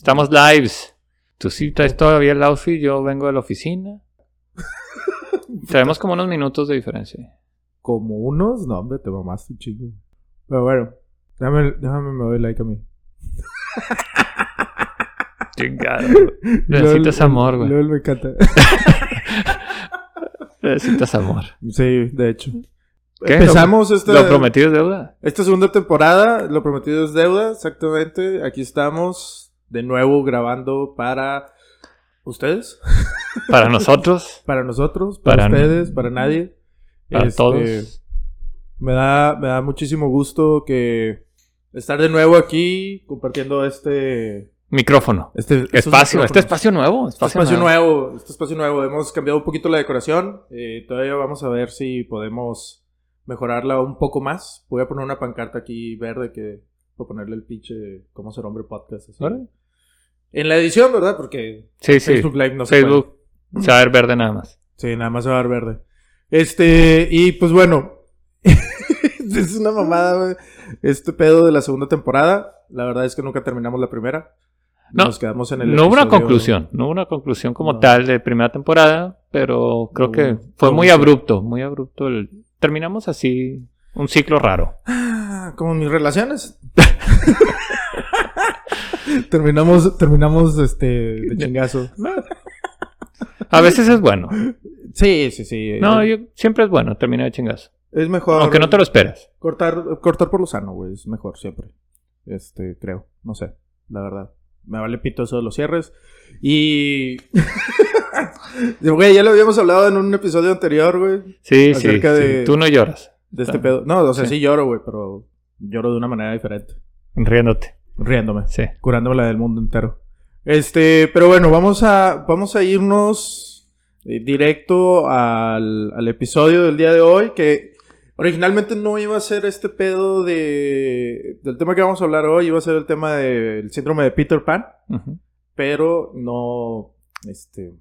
Estamos lives. Tú sí traes todavía el outfit, yo vengo de la oficina. Traemos como unos minutos de diferencia. Como unos, no, hombre, te mamaste, chico. Pero bueno, déjame, déjame me doy like a mí. Chingado. Necesitas amor, güey. lol, me encanta. Necesitas amor. Sí, de hecho. ¿Qué? Empezamos ¿Lo, esta, lo prometido es deuda? esta segunda temporada. Lo prometido es deuda, exactamente. Aquí estamos de nuevo grabando para ustedes, Para nosotros, para nosotros, para, Para- ustedes, para nadie. para Este, todos. Me da, me da muchísimo gusto que estar de nuevo aquí compartiendo este, Micrófono. este Espacio, este espacio nuevo. Este Espacio, nuevo. nuevo, este espacio nuevo. Hemos cambiado un poquito la decoración. eh, todavía vamos a ver si podemos mejorarla un poco más. Voy a poner una pancarta aquí verde que voy a ponerle el pinche cómo ser hombre podcast. así. Órale. En la edición, ¿verdad? Porque Sí, sí. Facebook Live no se puede. Facebook se va a ver verde nada más. Sí, nada más se va a ver verde. Este, y pues bueno, es una mamada. Este pedo de la segunda temporada. La verdad es que nunca terminamos la primera. No, Nos quedamos en el. No hubo una conclusión, no hubo una conclusión como No. tal de primera temporada, pero creo No que fue muy abrupto, muy abrupto. el- Terminamos así, un ciclo raro. Ah, como mis relaciones. terminamos, terminamos este de chingazo. A veces es bueno. Sí, sí, sí. No, yo, siempre es bueno terminar de chingazo. es mejor. Aunque no te lo esperas. cortar, cortar por lo sano, güey. Es mejor siempre. Este, creo. No sé. La verdad. Me vale pito eso de los cierres. Y. Güey, ya lo habíamos hablado en un episodio anterior, güey. Sí, sí, Acerca sí. de- Tú no lloras, De este pedo. No, o sea, sí. sí, lloro, güey, pero lloro de una manera diferente. riéndote. Riéndome. Sí. curándome la del mundo entero. Este, pero bueno, vamos a, vamos a irnos eh, directo al, al episodio del día de hoy, que originalmente no iba a ser este pedo de, del tema que vamos a hablar hoy, iba a ser el tema del síndrome de Peter Pan, Ujú. pero no, este,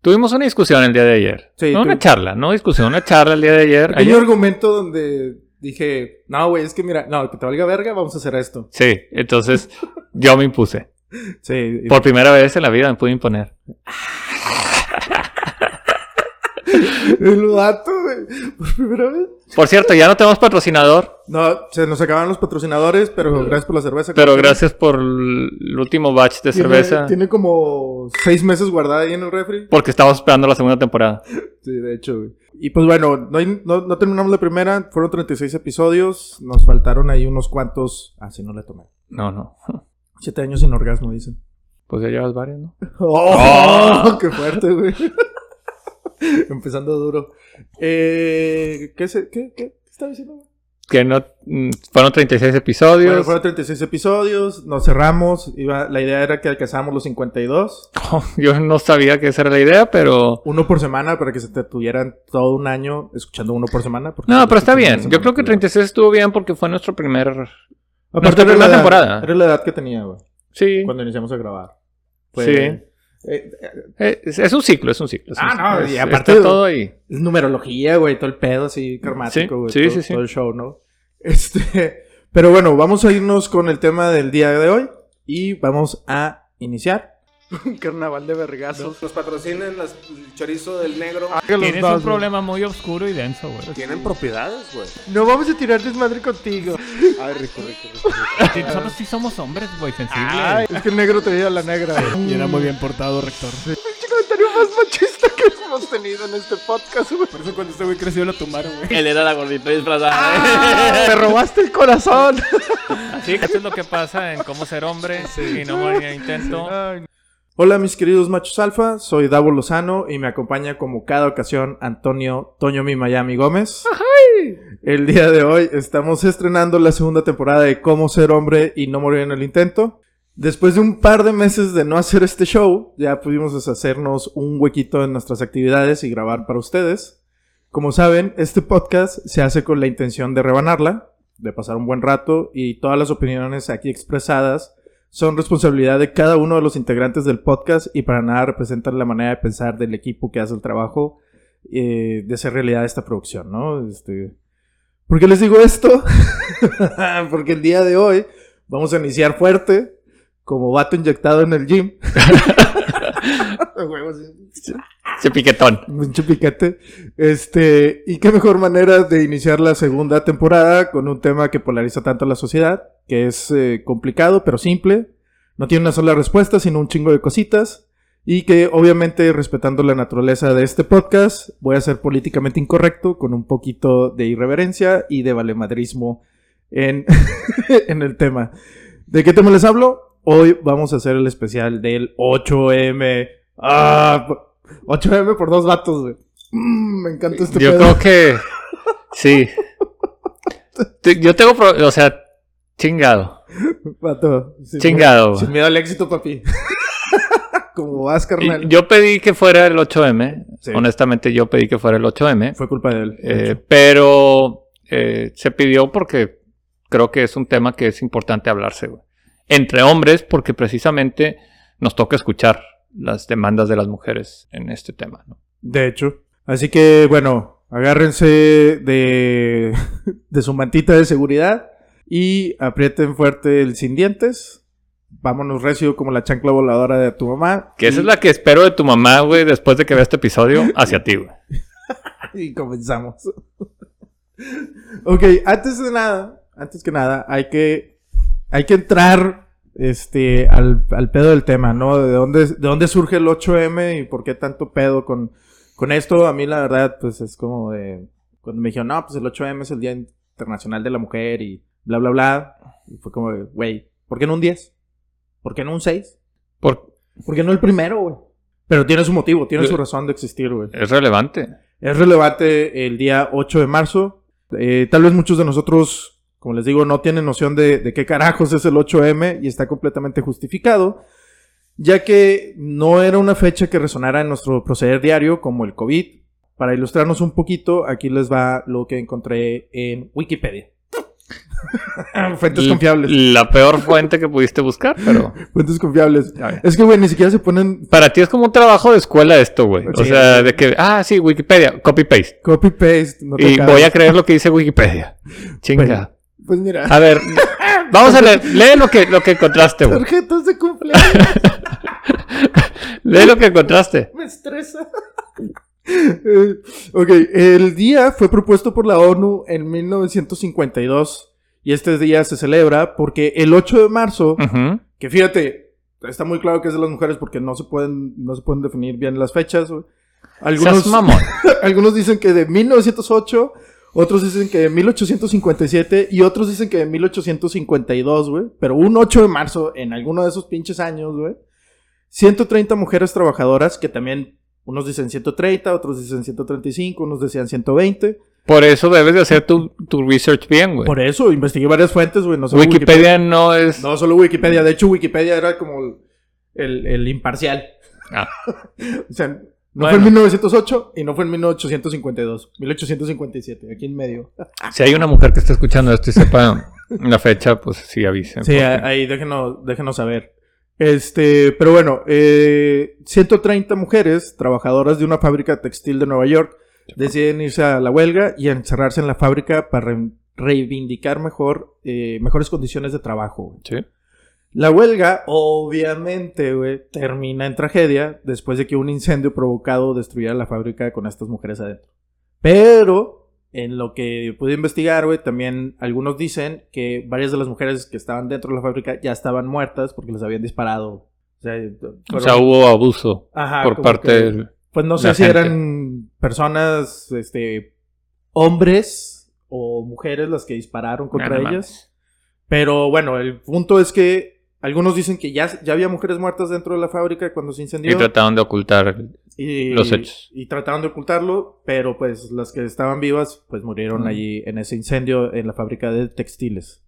Tuvimos una discusión el día de ayer. Sí, no una charla, no discusión, una charla el día de ayer. hay un argumento donde dije, no, güey, es que mira, no, que te valga verga, vamos a hacer esto. Sí, entonces yo me impuse. Sí, Por primera vez en la vida me pude imponer. el vato, güey, por primera vez. Por cierto, ya no tenemos patrocinador, No, se nos acaban los patrocinadores, pero gracias por la cerveza. pero gracias por el último batch de Tiene- cerveza. Tiene como seis meses guardada ahí en el refri. Porque estamos esperando la segunda temporada. Sí, de hecho, güey. Y pues bueno, no, hay- no- no terminamos la primera. Fueron 36 episodios. Nos faltaron ahí unos cuantos. Ah, sí, no le tomé. No, no. Siete años sin orgasmo, dicen. Pues ya llevas varios, ¿no? ¡Oh! ¡Qué fuerte, güey! Empezando duro. Eh, ¿qué, se, qué, ¿Qué está diciendo? Que no. mm, Fueron 36 episodios. Bueno, fueron 36 episodios. Nos cerramos. Iba, la idea era que alcanzáramos los 52. Yo no sabía que esa era la idea, pero. Uno por semana para que se te tuvieran todo un año escuchando uno por semana. No, pero está bien. Yo creo que pues, 36 estuvo bien porque fue nuestro primer. Aparte nuestra primera temporada. Era la edad que tenía, güey. Sí. Cuando iniciamos a grabar. Fue- Sí. Eh, eh, Es, es un ciclo, es un ciclo. es un Ah, no, y aparte- está todo ahí. es numerología, güey. Todo el pedo así karmático, Sí, güey. sí, todo, sí, sí. todo el show, ¿no? Este. Pero bueno, vamos a irnos con el tema del día de hoy. Y vamos a iniciar. Carnaval de vergazos. Nos patrocinen las- el chorizo del negro. Tienes un problema muy oscuro y denso, güey. Tienen propiedades, güey. No vamos a tirar desmadre contigo. Ay, rico, rico, rico. Nosotros sí somos hombres, güey, sensibles. Ay, es que el negro te veía a la negra, güey. Y era muy bien portado, rector. Pinche comentario más machista que hemos tenido en este podcast, güey. Por eso cuando este güey creció lo tomaron, güey. Él era la gordita disfrazada. ¡Me robaste el corazón! Así que eso es lo que pasa en cómo ser hombre y no morir en intento. Hola mis queridos machos alfa, soy Davo Lozano y me acompaña como cada ocasión Antonio Toño Mi Miami Gómez. El día de hoy estamos estrenando la segunda temporada de Cómo ser hombre y no morir en el intento. Después de un par de meses de no hacer este show, ya pudimos deshacernos un huequito en nuestras actividades y grabar para ustedes. Como saben, este podcast se hace con la intención de rebanarla, de pasar un buen rato y todas las opiniones aquí expresadas son responsabilidad de cada uno de los integrantes del podcast y para nada representan la manera de pensar del equipo que hace el trabajo eh, de hacer realidad esta producción, ¿no? Este, ¿Por qué les digo esto? Porque el día de hoy vamos a iniciar fuerte como vato inyectado en el gym. Ese piquetón. Mucho piquete. Este, y qué mejor manera de iniciar la segunda temporada con un tema que polariza tanto a la sociedad, que es eh, complicado pero simple. No tiene una sola respuesta, sino un chingo de cositas. Y que obviamente respetando la naturaleza de este podcast, voy a ser políticamente incorrecto con un poquito de irreverencia y de valemadrismo en, en el tema. ¿De qué tema les hablo? Hoy vamos a hacer el especial del 8M. Ah, 8M por dos vatos, güey. Mm, me encanta este Yo pedo. creo que. Sí. Yo tengo. pro- O sea, chingado. Vato, sin Chingado, miedo- Sin miedo al éxito, papi. Como vas, carnal. Yo pedí que fuera el 8M. Sí. Honestamente, yo pedí que fuera el 8M. Fue culpa de él. Eh, pero eh, se pidió porque creo que es un tema que es importante hablarse, güey. Entre hombres, porque precisamente nos toca escuchar las demandas de las mujeres en este tema, ¿no? De hecho. Así que, bueno, agárrense de, de su mantita de seguridad y aprieten fuerte el sin dientes. Vámonos recio como la chancla voladora de tu mamá. Que esa Y- es la que espero de tu mamá, güey, después de que vea este episodio, hacia ti, güey. Y comenzamos. ok, antes de nada, antes que nada, hay que, hay que entrar este, al, al pedo del tema, ¿no? De dónde, de dónde surge el 8M y por qué tanto pedo con, con esto. A mí, la verdad, pues es como de. Cuando me dijeron, no, pues el 8M es el Día Internacional de la Mujer y bla, bla, bla. Y fue como de, güey, ¿por qué no un 10? ¿Por qué no un 6? Por- ¿Por qué no el primero, güey? Pero tiene su motivo, tiene su razón de existir, güey. es relevante. Es relevante el día 8 de marzo. Eh, tal vez muchos de nosotros, como les digo, no tienen noción de, de qué carajos es el 8M y está completamente justificado, ya que no era una fecha que resonara en nuestro proceder diario como el COVID. Para ilustrarnos un poquito, aquí les va lo que encontré en Wikipedia. Fuentes confiables. La peor fuente que pudiste buscar, pero... Fuentes confiables. Es que, güey, ni siquiera se ponen Para ti es como un trabajo de escuela esto, güey. O Sí. sea, de que, ah, sí, Wikipedia, copy-paste. copy-paste. no te Y voy a creer lo que dice Wikipedia. Chinga. Pues mira. A ver, vamos a leer. Lee lo que, lo que encontraste, güey. Tarjetas de cumpleaños. Lee lo que encontraste. Me estresa. Eh, ok, el día fue propuesto por la ONU en 1952 y este día se celebra porque el 8 de marzo, que fíjate, está muy claro que es de las mujeres porque no se pueden, no se pueden definir bien las fechas. Algunos, algunos dicen que de 1908, otros dicen que de 1857 y otros dicen que de 1852, güey. Pero un 8 de marzo en alguno de esos pinches años, güey. 130 mujeres trabajadoras que también unos dicen 130, otros dicen 135, unos decían 120. Por eso debes de hacer tu, tu research bien, güey. Por eso investigué varias fuentes, güey. No solo Wikipedia no es... No solo Wikipedia. De hecho, Wikipedia era como el, el imparcial. Ah. O sea, no Bueno. fue en 1908 y no fue en 1852. 1857, aquí en medio. Si hay una mujer que está escuchando esto y sepa la fecha, pues sí avisen. Sí, porque- ahí déjenos, déjenos saber. Este, pero bueno, eh, 130 mujeres trabajadoras de una fábrica textil de Nueva York deciden irse a la huelga y encerrarse en la fábrica para re- reivindicar mejor, eh, mejores condiciones de trabajo. Sí. La huelga, obviamente, güey, termina en tragedia después de que un incendio provocado destruyera la fábrica con estas mujeres adentro. Pero, en lo que pude investigar, güey, también algunos dicen que varias de las mujeres que estaban dentro de la fábrica ya estaban muertas porque les habían disparado. O sea, O sea, hubo abuso Ajá, por parte que- del... Pues no sé si gente. eran personas, este, hombres o mujeres las que dispararon contra no ellas. Pero bueno, el punto es que algunos dicen que ya, ya había mujeres muertas dentro de la fábrica cuando se incendió. Y trataron de ocultar... y- los hechos. Y trataron de ocultarlo, pero pues las que estaban vivas pues murieron Mm. allí en ese incendio en la fábrica de textiles.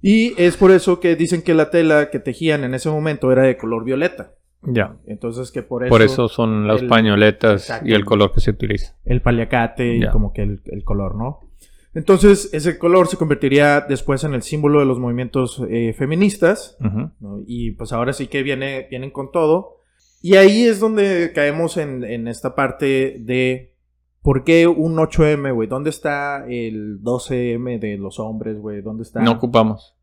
Y es por eso que dicen que la tela que tejían en ese momento era de color violeta. Ya. Entonces que por eso, Por eso son las el- pañoletas y el color que se utiliza. el paliacate y como que el, el color, ¿no? Entonces ese color se convertiría después en el símbolo de los movimientos eh, feministas. Y pues ahora sí que viene, vienen con todo. Y ahí es donde caemos en, en esta parte de por qué un 8M, güey. ¿Dónde está el 12M de los hombres, güey? ¿Dónde está? No ocupamos.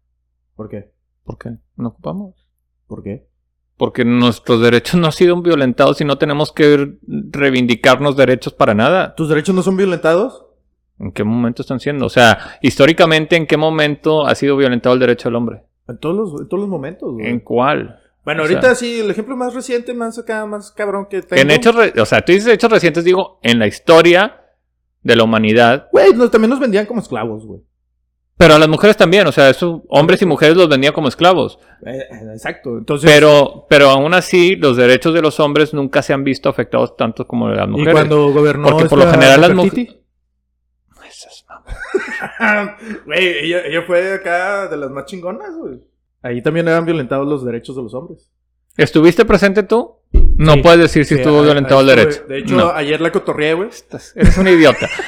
¿Por qué? ¿Por qué? No ocupamos. ¿Por qué? Porque nuestros derechos no han sido violentados y no tenemos que reivindicarnos derechos para nada. ¿Tus derechos no son violentados? ¿En qué momento están siendo? O sea, históricamente, ¿en qué momento ha sido violentado el derecho del hombre? En todos los, en todos los momentos, güey. ¿En cuál? Bueno, o ahorita sea- sí, el ejemplo más reciente, más acá, más cabrón que tengo. En hechos, re- o sea, tú dices hechos recientes, digo, en la historia de la humanidad, Güey, no, también nos vendían como esclavos, güey. pero a las mujeres también, o sea, eso, hombres y mujeres los vendían como esclavos. Eh, eh, exacto. Entonces, Pero, pero aún así, los derechos de los hombres nunca se han visto afectados tanto como de las ¿y mujeres. cuando gobernó Porque por lo general las Nefertiti? Güey, ella, ella fue acá de las más chingonas, güey. Ahí también eran violentados los derechos de los hombres. ¿Estuviste presente tú? No Sí. puedes decir si Sí, estuvo violentado el derecho. De hecho, No. ayer la cotorreé, güey. Eres un idiota.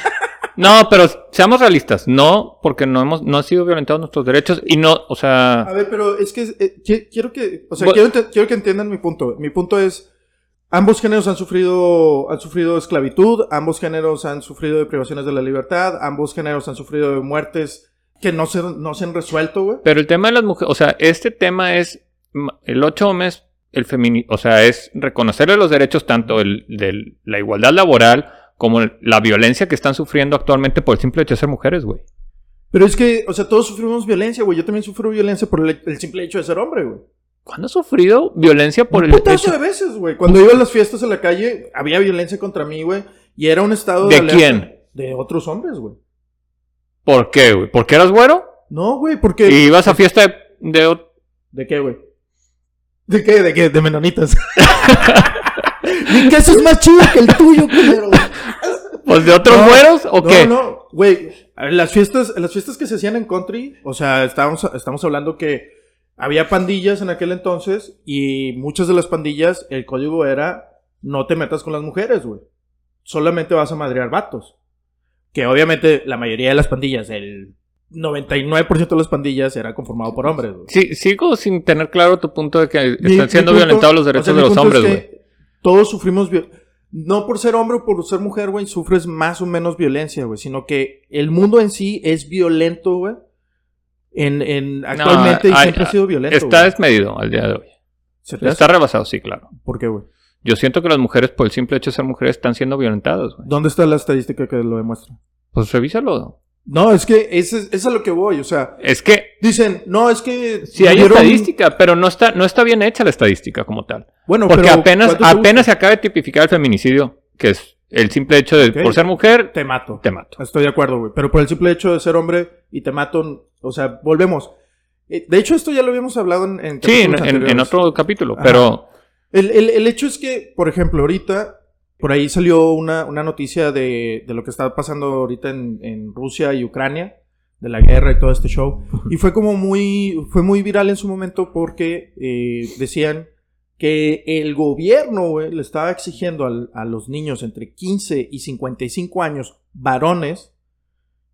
No, pero seamos realistas. No, porque no hemos, no han sido violentados nuestros derechos y no, o A sea, ver, pero es que eh, qui- quiero que, o sea, quiero, quiero que entiendan mi punto. Mi punto es, ambos géneros han sufrido, han sufrido esclavitud, ambos géneros han sufrido de privaciones de la libertad, ambos géneros han sufrido de muertes que no se, no se han resuelto, güey. pero el tema de las mujeres, o sea, este tema es, el 8 es el femini, o sea, es reconocerle los derechos tanto el, de la igualdad laboral como el- la violencia que están sufriendo actualmente por el simple hecho de ser mujeres, güey. Pero es que, o sea, todos sufrimos violencia, güey. Yo también sufro violencia por el, el simple hecho de ser hombre, güey. ¿Cuándo has sufrido violencia por Un el hecho de veces, güey. Cuando iba a las fiestas en la calle, había violencia contra mí, güey. Y era un estado ¿De alerta quién? De otros hombres, güey. ¿Por qué, güey? ¿Porque eras güero? No, güey, porque... Y ibas a fiesta de, de ¿De qué, güey? ¿De qué? ¿De qué? De menonitas. Mi caso es más chido que el tuyo, culero. pues, de otros No, güeros o qué? No, no, güey. Las fiestas, las fiestas que se hacían en country, o sea, estábamos, estamos hablando que había pandillas en aquel entonces y muchas de las pandillas, el código era no te metas con las mujeres, güey. Solamente vas a madrear vatos. Que obviamente la mayoría de las pandillas, el 99% de las pandillas era conformado por hombres, güey. Sí, sigo sin tener claro tu punto de que Mi- están siendo punto- violentados los o derechos sea, de los hombres, es güey. que Todos sufrimos no por ser hombre o por ser mujer, güey, sufres más o menos violencia, güey, sino que el mundo en sí es violento, güey. En, en actualmente y hay- siempre ha sido violento. Está güey. desmedido al día de hoy. Está rebasado, sí, claro. ¿Por qué, güey? Yo siento que las mujeres, por el simple hecho de ser mujeres, están siendo violentadas, güey. ¿Dónde está la estadística que lo demuestra? Pues revísalo. No, es que ese es, a lo que voy, o sea, Es que dicen, no, es que sí hay estadística, pero no está, no está bien hecha la estadística como tal. Bueno, Porque pero apenas, ¿cuánto te apenas se acaba de tipificar el feminicidio, que es el simple hecho de por ser mujer, te mato. te mato. Estoy de acuerdo, güey. Pero por el simple hecho de ser hombre y te mato, o sea, volvemos. Eh, De hecho, esto ya lo habíamos hablado en, en Sí, en, otro capítulo, Ajá. pero El, el- el hecho es que, por ejemplo, ahorita, por ahí salió una, una noticia de, de lo que está pasando ahorita en, en Rusia y Ucrania, de la guerra y todo este show. Y fue como muy, fue muy viral en su momento porque eh, decían que el gobierno, güey, le estaba exigiendo al- a los niños entre 15 y 55 años, varones,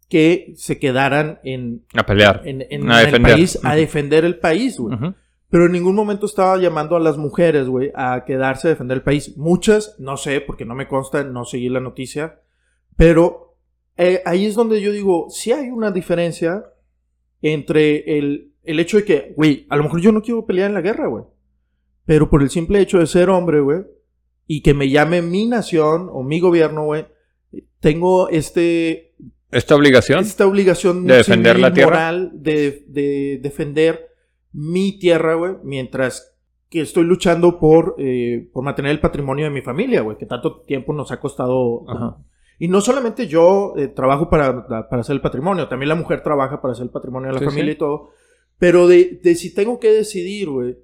que se quedaran en, a pelear. en, en A el defender. país, a defender el país, güey. Pero en ningún momento estaba llamando a las mujeres, güey, a quedarse a defender el país. Muchas, no sé, porque no me consta, no seguí la noticia. Pero eh, ahí es donde yo digo, sí hay una diferencia entre el, el hecho de que, güey, a lo mejor yo no quiero pelear en la guerra, güey. Pero por el simple hecho de ser hombre, güey, y que me llame mi nación o mi gobierno, güey, tengo este, Esta obligación. esta obligación De defender la tierra. moral de, de defender mi tierra, güey, mientras que estoy luchando por, eh, por mantener el patrimonio de mi familia, güey, que tanto tiempo nos ha costado. Ajá. Y no solamente yo eh, trabajo para, para hacer el patrimonio, también la mujer trabaja para hacer el patrimonio de la Sí, familia sí. y todo. Pero de, de si tengo que decidir, güey,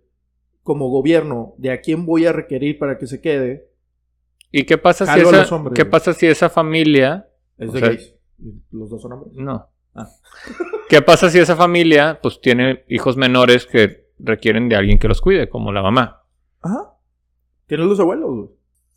como gobierno, de a quién voy a requerir para que se quede, ¿Y qué pasa si esa, hombres, qué pasa si esa familia es de sea- gays. Los dos son hombres. no? Ah. ¿Qué pasa si esa familia pues tiene hijos menores que requieren de alguien que los cuide, como la mamá? Ajá. Tienes los abuelos, güey.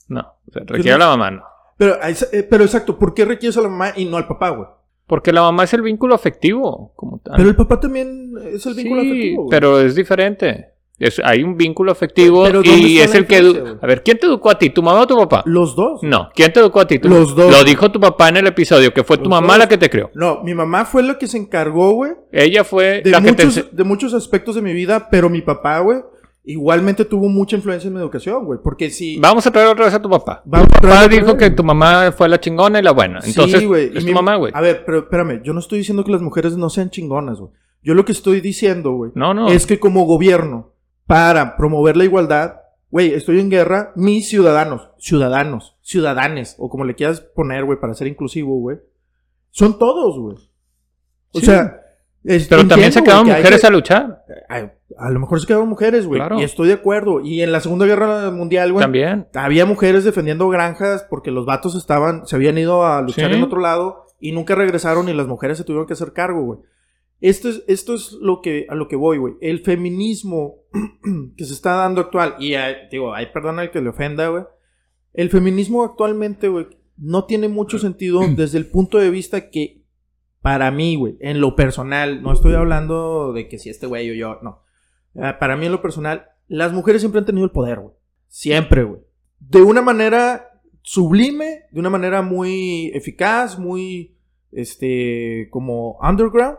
No, o sea, requiere a la mamá, no. Pero, eh, pero exacto, ¿por qué requieres a la mamá y no al papá, güey? Porque la mamá es el vínculo afectivo, como tal. Pero el papá también es el vínculo Sí, afectivo. güey. pero es diferente. Es, hay un vínculo afectivo Pero ¿dónde y es el que... edu-? A ver, ¿quién te educó a ti? ¿Tu mamá o tu papá? Los dos. No, ¿quién te educó a ti? ¿Tu- Los dos. Lo dijo tu papá en el episodio, que fue tu Los mamá dos. la que te crió. No, mi mamá fue la que se encargó, güey, Ella fue de, la que te... muchos, de muchos aspectos de mi vida, pero mi papá, güey, igualmente tuvo mucha influencia en mi educación, güey. Porque si. Vamos a traer otra vez a tu papá. Vamos tu papá dijo vez, que tu mamá fue la chingona y la buena. Entonces, Sí, güey, y es tu mi- mamá, güey. A ver, pero espérame, yo no estoy diciendo que las mujeres no sean chingonas, güey. Yo lo que estoy diciendo, güey, No, no. es que como gobierno, para promover la igualdad, güey, estoy en guerra, mis ciudadanos, ciudadanos, ciudadanes, o como le quieras poner, güey, para ser inclusivo, güey, son todos, güey. O Sí. sea, es- Pero también se quedaron que mujeres que- a luchar. a, a lo mejor se quedaron mujeres, güey. Claro. Y estoy de acuerdo. Y en la Segunda Guerra Mundial, güey, También. había mujeres defendiendo granjas porque los vatos estaban, se habían ido a luchar Sí. en otro lado y nunca regresaron y las mujeres se tuvieron que hacer cargo, güey. Esto es, esto es lo que, a lo que voy, güey. El feminismo que se está dando actual, y eh, digo, ay, perdona el que le ofenda, güey. El feminismo actualmente, güey, no tiene mucho sentido desde el punto de vista que, para mí, güey, en lo personal, no estoy hablando de que si este güey o yo, no. Ah, para mí, en lo personal, las mujeres siempre han tenido el poder, güey. Siempre, güey. De una manera sublime, de una manera muy eficaz, muy, este, como underground.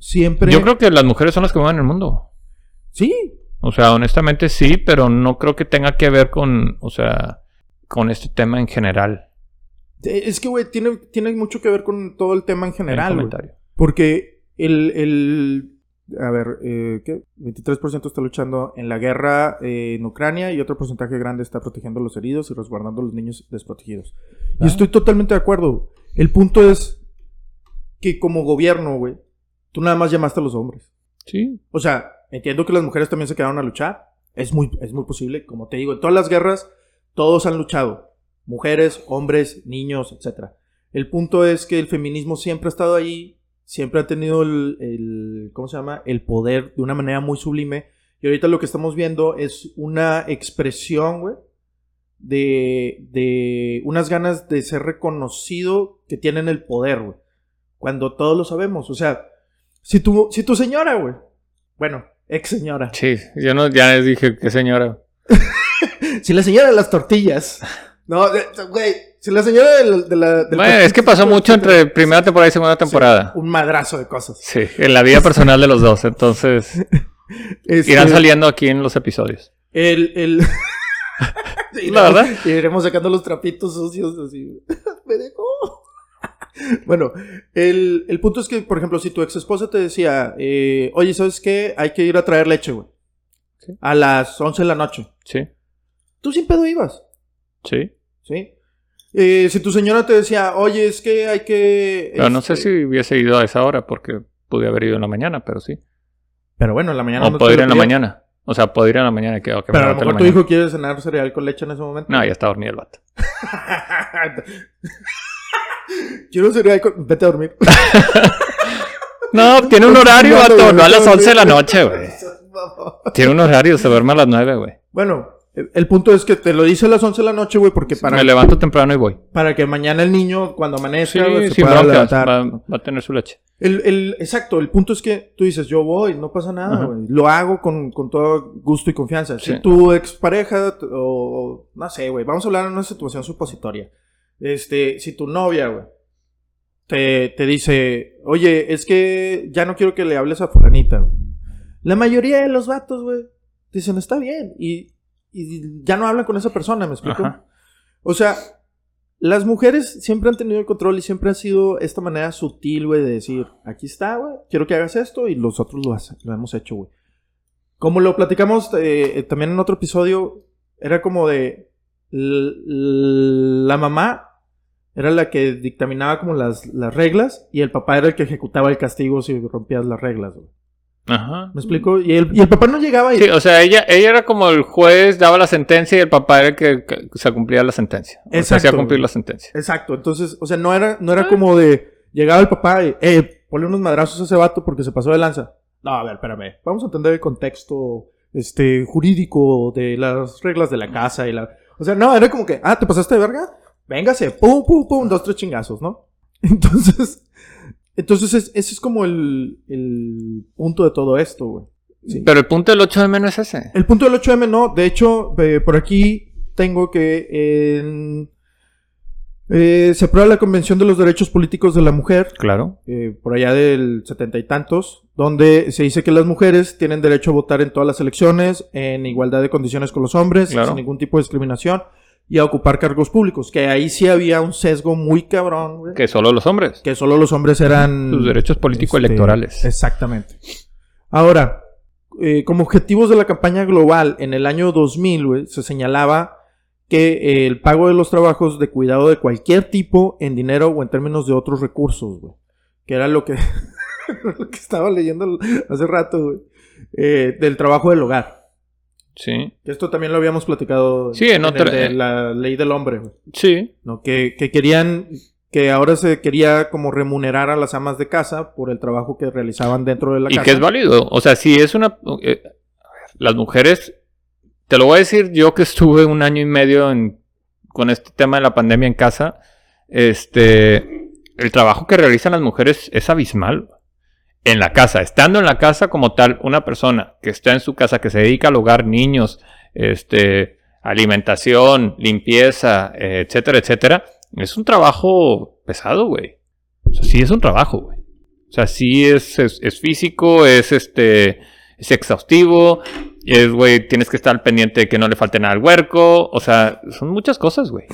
Siempre. Yo creo que las mujeres son las que mueven el mundo. Sí, O sea, honestamente sí, pero no creo que tenga que ver con, o sea, con este tema en general. Eh, Es que, güey, tiene, tiene mucho que ver con todo el tema en general, güey. Porque el, el a ver, eh, ¿qué? 23% está luchando en la guerra eh, en Ucrania y otro porcentaje grande está protegiendo a los heridos y resguardando a los niños desprotegidos. Y Ah. estoy totalmente de acuerdo. El punto es que como gobierno, güey, tú nada más llamaste a los hombres. Sí. O sea, entiendo que las mujeres también se quedaron a luchar. Es muy, es muy posible. Como te digo, en todas las guerras, todos han luchado. Mujeres, hombres, niños, etc. El punto es que el feminismo siempre ha estado ahí. Siempre ha tenido el, el- ¿cómo se llama? El poder de una manera muy sublime. Y ahorita lo que estamos viendo es una expresión, güey, de, de unas ganas de ser reconocido que tienen el poder, güey. Cuando todos lo sabemos. O sea, si tu, si tu señora, güey. Bueno, ex señora. Sí, yo no, ya les dije que señora. Si la señora de las tortillas. No, güey. Si la señora de la. de la- del Bueno, es que pasó mucho entre primera temporada y segunda temporada. Un madrazo de cosas. Sí, en la vida personal de los dos. Entonces, Este, irán saliendo aquí en los episodios. El. el... La verdad. Y iremos sacando los trapitos sucios así. Me dejó. Bueno, el, el punto es que, por ejemplo, si tu ex esposa te decía, eh, oye, ¿sabes qué? Hay que ir a traer leche, güey. Sí. A las 11 de la noche. Sí, Tú sin pedo ibas. sí. ¿Sí? Eh, si tu señora te decía, oye, es que hay que... Pero no sé este, si hubiese ido a esa hora porque pude haber ido en la mañana, pero sí. Pero bueno, en la mañana O no puedo ir en la mañana. O sea, puedo ir en la mañana y que, ok, me Pero a lo mejor tu mañana. hijo quiere cenar cereal con leche en ese momento. No, ya está dormido el vato. Quiero cereal con... Vete a dormir. No, tiene un horario, vato. No a las dormir. 11 de la noche, güey. Tiene un horario, se duerme a las 9, güey. Bueno, el punto es que te lo dice a las 11 de la noche, güey, porque para, Me levanto temprano y voy. para que mañana el niño, cuando Sí, amanezca, güey, se sin pueda broncas. levantar. Va, va a tener su leche. El, el- exacto, el punto es que tú dices, yo voy, no pasa nada, güey. Lo hago con, con todo gusto y confianza. Si Sí. tu expareja, o no sé, güey, vamos a hablar en una situación supositoria. Este, si tu novia, güey, te, te dice, oye, es que ya no quiero que le hables a fulanita, güey. La mayoría de los vatos, güey, dicen, está bien. Y, y ya no hablan con esa persona, ¿me explico? Ajá. O sea, las mujeres siempre han tenido el control y siempre ha sido esta manera sutil, güey, de decir, aquí está, güey, quiero que hagas esto y nosotros lo, hace- lo hemos hecho, güey. Como lo platicamos eh, también en otro episodio, era como de la mamá era la que dictaminaba como las, las reglas y el papá era el que ejecutaba el castigo si rompías las reglas, güey. Ajá. ¿Me explico? Y el, y el papá no llegaba y... Sí, o sea, ella, ella era como el juez, daba la sentencia y el papá era el que, que se cumplía la sentencia. O sea, Exacto, hacía cumplir la sentencia. Exacto, entonces, o sea, no era, no era como de llegaba el papá y, eh, ponle unos madrazos a ese vato porque se pasó de lanza. No, a ver, espérame. Vamos a entender el contexto este, jurídico de las reglas de la casa y la. O sea, no, era como que, ah, ¿te pasaste de verga? Véngase, pum, pum, pum, dos, tres chingazos, ¿no? Entonces, entonces es- ese es como el, el punto de todo esto, güey. Sí. Pero el punto del 8M no es ese. El punto del 8M no, de hecho, eh, por aquí tengo que en Eh, se aprueba la Convención de los Derechos Políticos de la Mujer, Claro. eh, por allá del setenta y tantos, donde se dice que las mujeres tienen derecho a votar en todas las elecciones, en igualdad de condiciones con los hombres, Claro. sin ningún tipo de discriminación, y a ocupar cargos públicos, que ahí sí había un sesgo muy cabrón, güey, Que solo los hombres. que solo los hombres eran... Sus derechos político-electorales. este, Exactamente. Ahora, eh, como objetivos de la campaña global en el año 2000, güey, se señalaba que eh, el pago de los trabajos de cuidado de cualquier tipo en dinero o en términos de otros recursos, güey. Que era lo que, lo que estaba leyendo hace rato, güey. eh, del trabajo del hogar. Sí. Que esto también lo habíamos platicado Sí, en el otra- de la ley del hombre, güey. Sí. ¿no? Que, que querían, que ahora se quería como remunerar a las amas de casa por el trabajo que realizaban dentro de la Y casa. que es válido. O sea, si es una... eh, las mujeres... Te lo voy a decir yo que estuve un año y medio con este tema de la pandemia en casa. Este... El trabajo que realizan las mujeres es abismal. En la casa, estando en la casa como tal, una persona que está en su casa, que se dedica al hogar, niños, este, alimentación, limpieza, etcétera, etcétera, es un trabajo pesado, güey. O sea, sí es un trabajo, güey. O sea, sí es, es, es físico, es este. Es exhaustivo. Es, güey, tienes que estar pendiente de que no le falte nada al huerco. O sea, son muchas cosas, güey.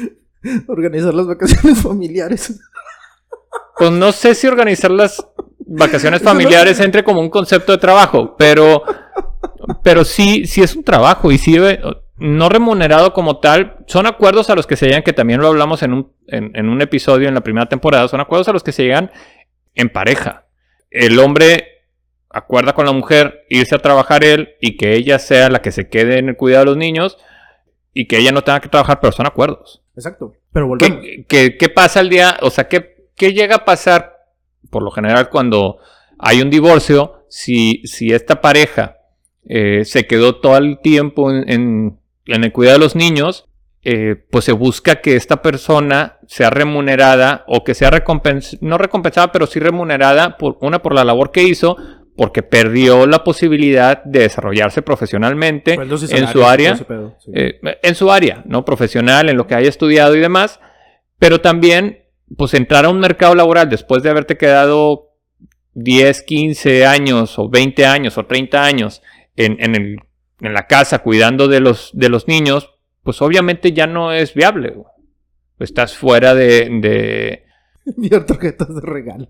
Organizar las vacaciones familiares. Pues no sé si organizar las vacaciones familiares entre como un concepto de trabajo, pero. Pero sí, sí es un trabajo y sí no remunerado como tal. Son acuerdos a los que se llegan, que también lo hablamos en un, en, en un episodio en la primera temporada. Son acuerdos a los que se llegan en pareja. El hombre acuerda con la mujer irse a trabajar él y que ella sea la que se quede en el cuidado de los niños y que ella no tenga que trabajar, pero son acuerdos. Exacto. Pero volvemos. ¿Qué, qué- qué pasa el día? O sea, ¿qué, qué llega a pasar por lo general cuando hay un divorcio? Si, si esta pareja eh, se quedó todo el tiempo en, en- en el cuidado de los niños, eh, pues se busca que esta persona sea remunerada o que sea recompensada, no recompensada, pero sí remunerada por una por la labor que hizo, porque perdió la posibilidad de desarrollarse profesionalmente y en su área. pedo, sí. Eh, en su área, ¿no? Profesional, en lo que haya estudiado y demás, pero también, pues entrar a un mercado laboral después de haberte quedado 10, 15 años o 20 años o 30 años en, en el- en la casa cuidando de los, de los niños, pues obviamente ya no es viable. güey. Estás fuera de, de- tarjetas de regalo.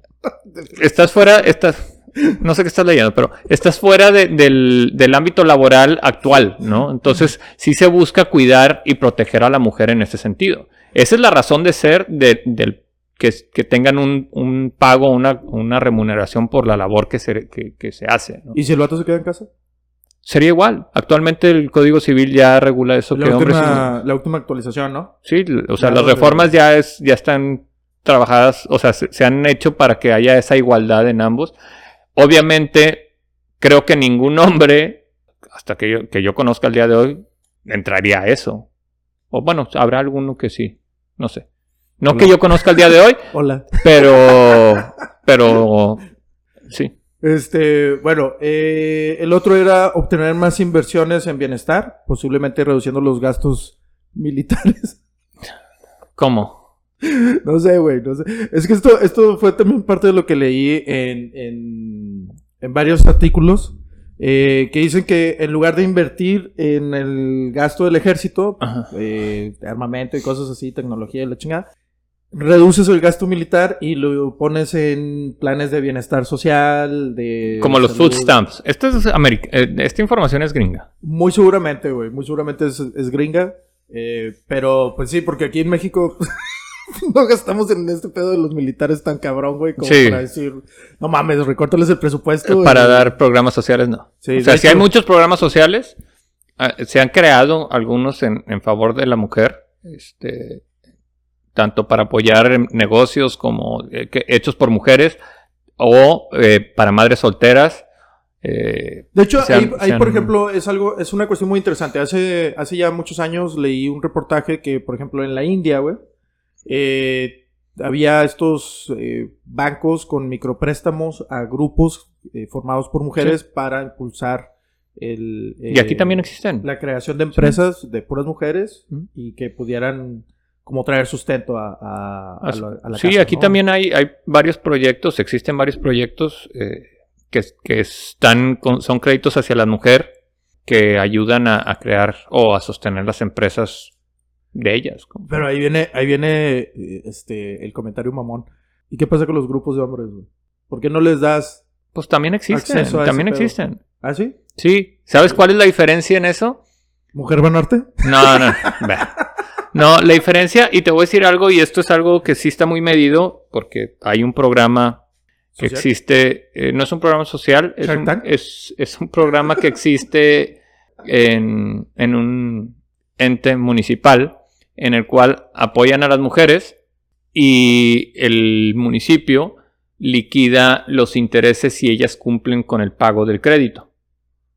Estás fuera, estás... No sé qué estás leyendo, pero estás fuera de- del, del ámbito laboral actual, ¿no? Entonces, sí se busca cuidar y proteger a la mujer en ese sentido. Esa es la razón de ser de- del que, que tengan un, un pago, una, una remuneración por la labor que se, que, que se hace, ¿no? ¿Y si el vato se queda en casa? Sería igual. Actualmente el Código Civil ya regula eso. La que hombres última, la última actualización, ¿no? Sí, o sea, las reformas ya es, ya están trabajadas, o sea, se, se han hecho para que haya esa igualdad en ambos. Obviamente, creo que ningún hombre, hasta que yo, que yo conozca el día de hoy, entraría a eso. O bueno, habrá alguno que sí, no sé. No que yo conozca el día de hoy, Hola. pero, pero, sí. Este, bueno, eh, el otro era obtener más inversiones en bienestar, posiblemente reduciendo los gastos militares. ¿Cómo? No sé, güey, no sé. Es que esto, esto fue también parte de lo que leí en, en, en varios artículos. eh, que dicen que en lugar de invertir en el gasto del ejército, eh, armamento y cosas así, tecnología y la chingada, reduces el gasto militar y lo pones en planes de bienestar social, de... Como los salud. food stamps. Esto es eh, esta información es gringa. Muy seguramente, güey. Muy seguramente es, es gringa. Pero, pues sí, porque aquí en México no gastamos en este pedo de los militares tan cabrón, güey, como Sí. para decir, no mames, recórtales el presupuesto. Para y- dar programas sociales, no. Sí, o sea, si hay hecho- muchos programas sociales, ah, se han creado algunos en, en favor de la mujer, este, tanto para apoyar negocios como eh, que- hechos por mujeres o eh, para madres solteras. eh, De hecho, han- ahí, por ejemplo, es algo, es una cuestión muy interesante. Hace, hace ya muchos años leí un reportaje que, por ejemplo, en la India, güey, eh, había estos eh, bancos con micropréstamos a grupos eh, formados por mujeres para impulsar el... y aquí eh, también existen. la creación de empresas de puras mujeres Ujú. y que pudieran como traer sustento a, a- a la, a la sí, casa, aquí ¿no? también hay, hay varios proyectos, existen varios proyectos eh, que, que están con- son créditos hacia la mujer que ayudan a crear o a sostener las empresas de ellas. como- Pero ahí viene, ahí viene eh, este, el comentario mamón. ¿Y qué pasa con los grupos de hombres, güey? ¿Por qué no les das... Pues también existen, también pedo. existen. ¿Ah, sí? Sí, ¿sabes cuál es la diferencia en eso? ¿Mujer Banarte? No, no. No, la diferencia, y te voy a decir algo, y esto es algo que sí está muy medido, porque hay un programa que ¿Social? existe, eh, no es un programa social, es un, es- es un programa que existe en, en un ente municipal en el cual apoyan a las mujeres y el municipio liquida los intereses si ellas cumplen con el pago del crédito.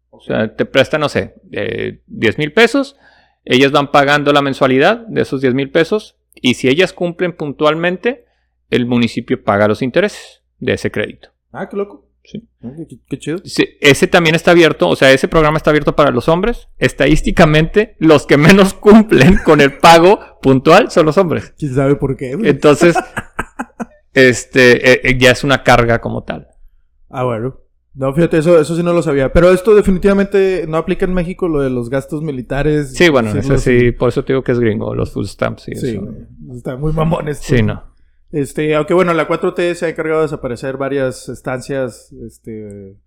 O sea, te prestan, no sé, eh, 10 mil pesos, ellas van pagando la mensualidad de esos 10 mil pesos y si ellas cumplen puntualmente, el municipio paga los intereses de ese crédito. Ah, qué loco. Sí. Ah, Qué, chido. Sí, ese también está abierto, o sea, ese programa está abierto para los hombres. Estadísticamente, los que menos cumplen con el pago puntual son los hombres. ¿Quién sabe por qué, güey? Entonces, este, eh, eh, ya es una carga como tal. Ah, bueno. No, fíjate, eso, eso sí no lo sabía. Pero esto definitivamente no aplica en México, lo de los gastos militares. Sí, bueno, ese los- sí, por eso te digo que es gringo, los food stamps Sí, eso. güey. Está muy mamón esto. Sí, no. Este, aunque bueno, la 4T se ha encargado de desaparecer varias estancias, este,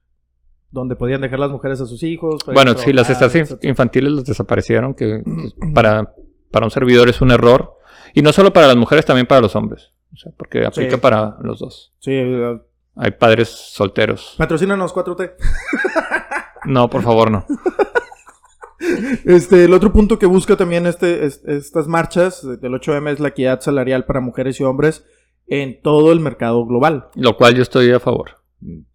donde podían dejar las mujeres a sus hijos. Bueno, sí, las estancias infantiles los desaparecieron, que para, para un servidor es un error. Y no solo para las mujeres, también para los hombres. O sea, porque aplica Sí. para los dos. Sí, Hay padres solteros. patrocínanos 4T. No, por favor, no. Este, el otro punto que busca también este, es- estas marchas del 8M es la equidad salarial para mujeres y hombres en todo el mercado global. Lo cual yo estoy a favor.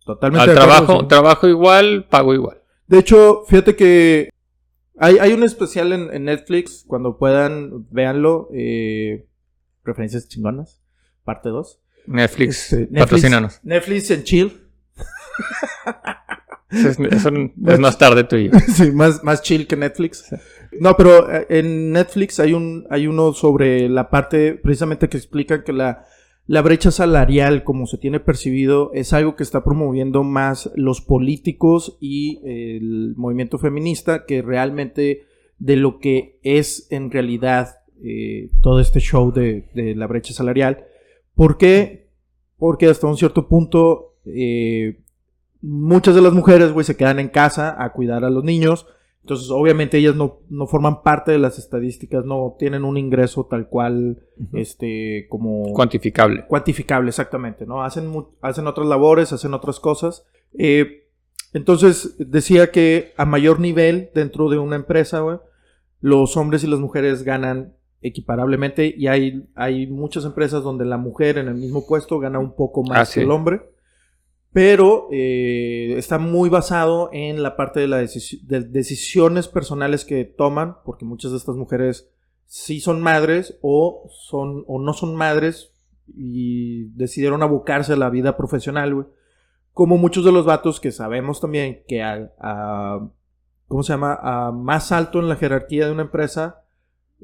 Totalmente. Al acuerdo, trabajo, sí. trabajo igual, pago igual. De hecho, fíjate que hay, hay un especial en, en Netflix, cuando puedan, véanlo. eh, referencias chingonas, parte 2. Netflix, Este, Netflix- patrocínanos. Netflix en chill. Es, es más tarde tú y yo. sí, más, más chill que Netflix. No, pero eh, en Netflix hay un hay uno sobre la parte precisamente que explica que la, la brecha salarial, como se tiene percibido, es algo que está promoviendo más los políticos y eh, el movimiento feminista que realmente de lo que es en realidad eh, todo este show de, de la brecha salarial. ¿Por qué? Porque hasta un cierto punto eh, muchas de las mujeres, güey, se quedan en casa a cuidar a los niños. Entonces, obviamente, ellas no, no forman parte de las estadísticas, no tienen un ingreso tal cual, este, como... Cuantificable. Cuantificable, exactamente, ¿no? Hacen, hacen otras labores, hacen otras cosas. Eh, entonces, decía que a mayor nivel dentro de una empresa, güey, los hombres y las mujeres ganan equiparablemente y hay, hay muchas empresas donde la mujer en el mismo puesto gana un poco más Ah, que el hombre. Pero eh, está muy basado en la parte de las decisiones personales que toman, porque muchas de estas mujeres sí son madres o, son, o no son madres y decidieron abocarse a la vida profesional. Como muchos de los vatos que sabemos también que a- ¿cómo se llama? A más alto en la jerarquía de una empresa,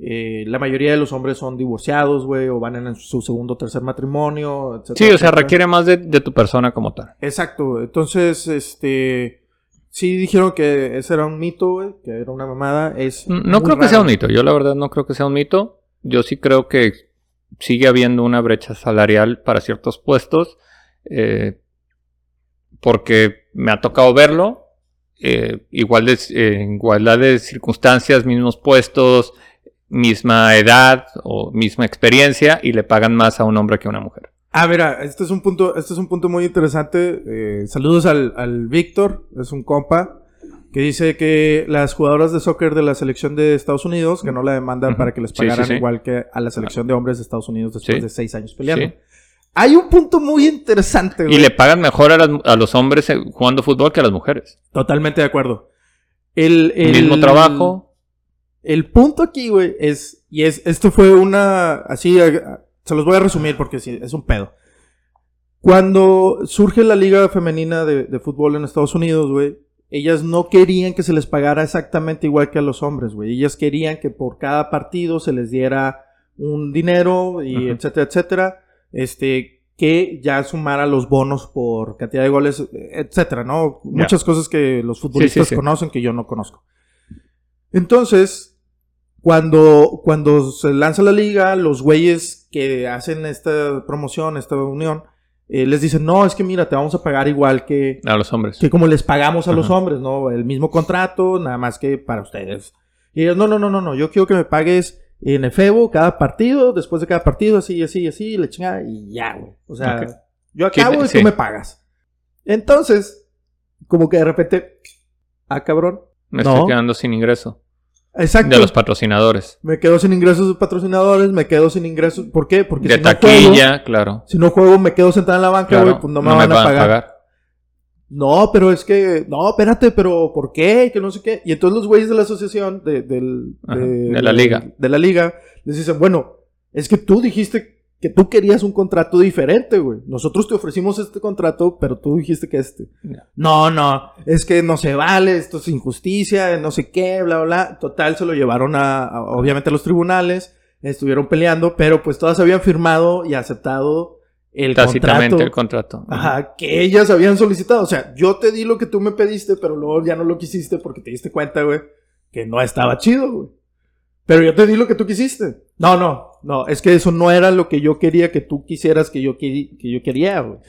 eh, la mayoría de los hombres son divorciados, güey, o van en su segundo o tercer matrimonio, etcétera. Sí, o sea, etcétera. requiere más de, de tu persona como tal. Exacto, entonces, este, sí dijeron que ese era un mito, güey, que era una mamada, es No creo que sea un mito. Yo la verdad no creo que sea un mito. Yo sí creo que sigue habiendo una brecha salarial para ciertos puestos. eh, porque me ha tocado verlo. eh, igual de, eh, igualdad de circunstancias, mismos puestos, misma edad o misma experiencia y le pagan más a un hombre que a una mujer. Ah, mira, este es un punto, este es un punto muy interesante. Eh, saludos al, al Víctor, es un compa, que dice que las jugadoras de soccer de la selección de Estados Unidos ganó la demanda Ujú. para que les Sí, sí, pagaran sí. igual que a la selección de hombres de Estados Unidos después de seis años peleando. Hay un punto muy interesante, güey. Y le pagan mejor a, las- a los hombres eh, jugando fútbol que a las mujeres. Totalmente de acuerdo. El, el- Mismo trabajo. El punto aquí, güey, es. Y es. Esto fue una. Así. se los voy a resumir porque sí, es un pedo. Cuando surge la liga femenina de, de fútbol en Estados Unidos, güey. Ellas no querían que se les pagara exactamente igual que a los hombres, güey. Ellas querían que por cada partido se les diera un dinero y etcétera, etcétera, este, que ya sumara los bonos por cantidad de goles, etcétera, ¿no? Muchas cosas que los futbolistas sí. conocen que yo no conozco. Entonces, cuando, cuando se lanza la liga, los güeyes que hacen esta promoción, esta unión, eh, les dicen, no, es que mira, te vamos a pagar igual que, A los hombres. que como les pagamos a los hombres, ¿no? El mismo contrato, nada más que para ustedes. Y ellos, no, no, no, no, no, yo quiero que me pagues en efebo cada partido, después de cada partido, así, así, así, le chingada, y ya, güey. O sea, yo acabo y sí. tú me pagas. Entonces, como que de repente, ah, cabrón. Me No. estoy quedando sin ingreso. Exacto. De los patrocinadores. Me quedo sin ingresos de patrocinadores, me quedo sin ingresos. ¿Por qué? Porque De si no juego, taquilla, claro. si no juego, me quedo sentado en la banca, Claro, güey, pues no me van a pagar. No, pero es que, no, espérate, pero ¿por qué? Que no sé qué. Y entonces los güeyes de la asociación, de, del- Ajá, de la liga. De la liga, les dicen, bueno, es que tú dijiste que tú querías un contrato diferente, güey. Nosotros te ofrecimos este contrato, pero tú dijiste que este. No, no, es que no se vale, esto es injusticia, no sé qué, bla, bla, bla. Total, se lo llevaron a, a- obviamente, a los tribunales, estuvieron peleando, pero pues todas habían firmado y aceptado el Tácitamente contrato. el contrato. Ajá, que ellas habían solicitado. O sea, yo te di lo que tú me pediste, pero luego ya no lo quisiste porque te diste cuenta, güey, que no estaba chido, güey. Pero yo te di lo que tú quisiste. No, no, no, es que eso no era lo que yo quería que tú quisieras que yo, que yo quería, güey.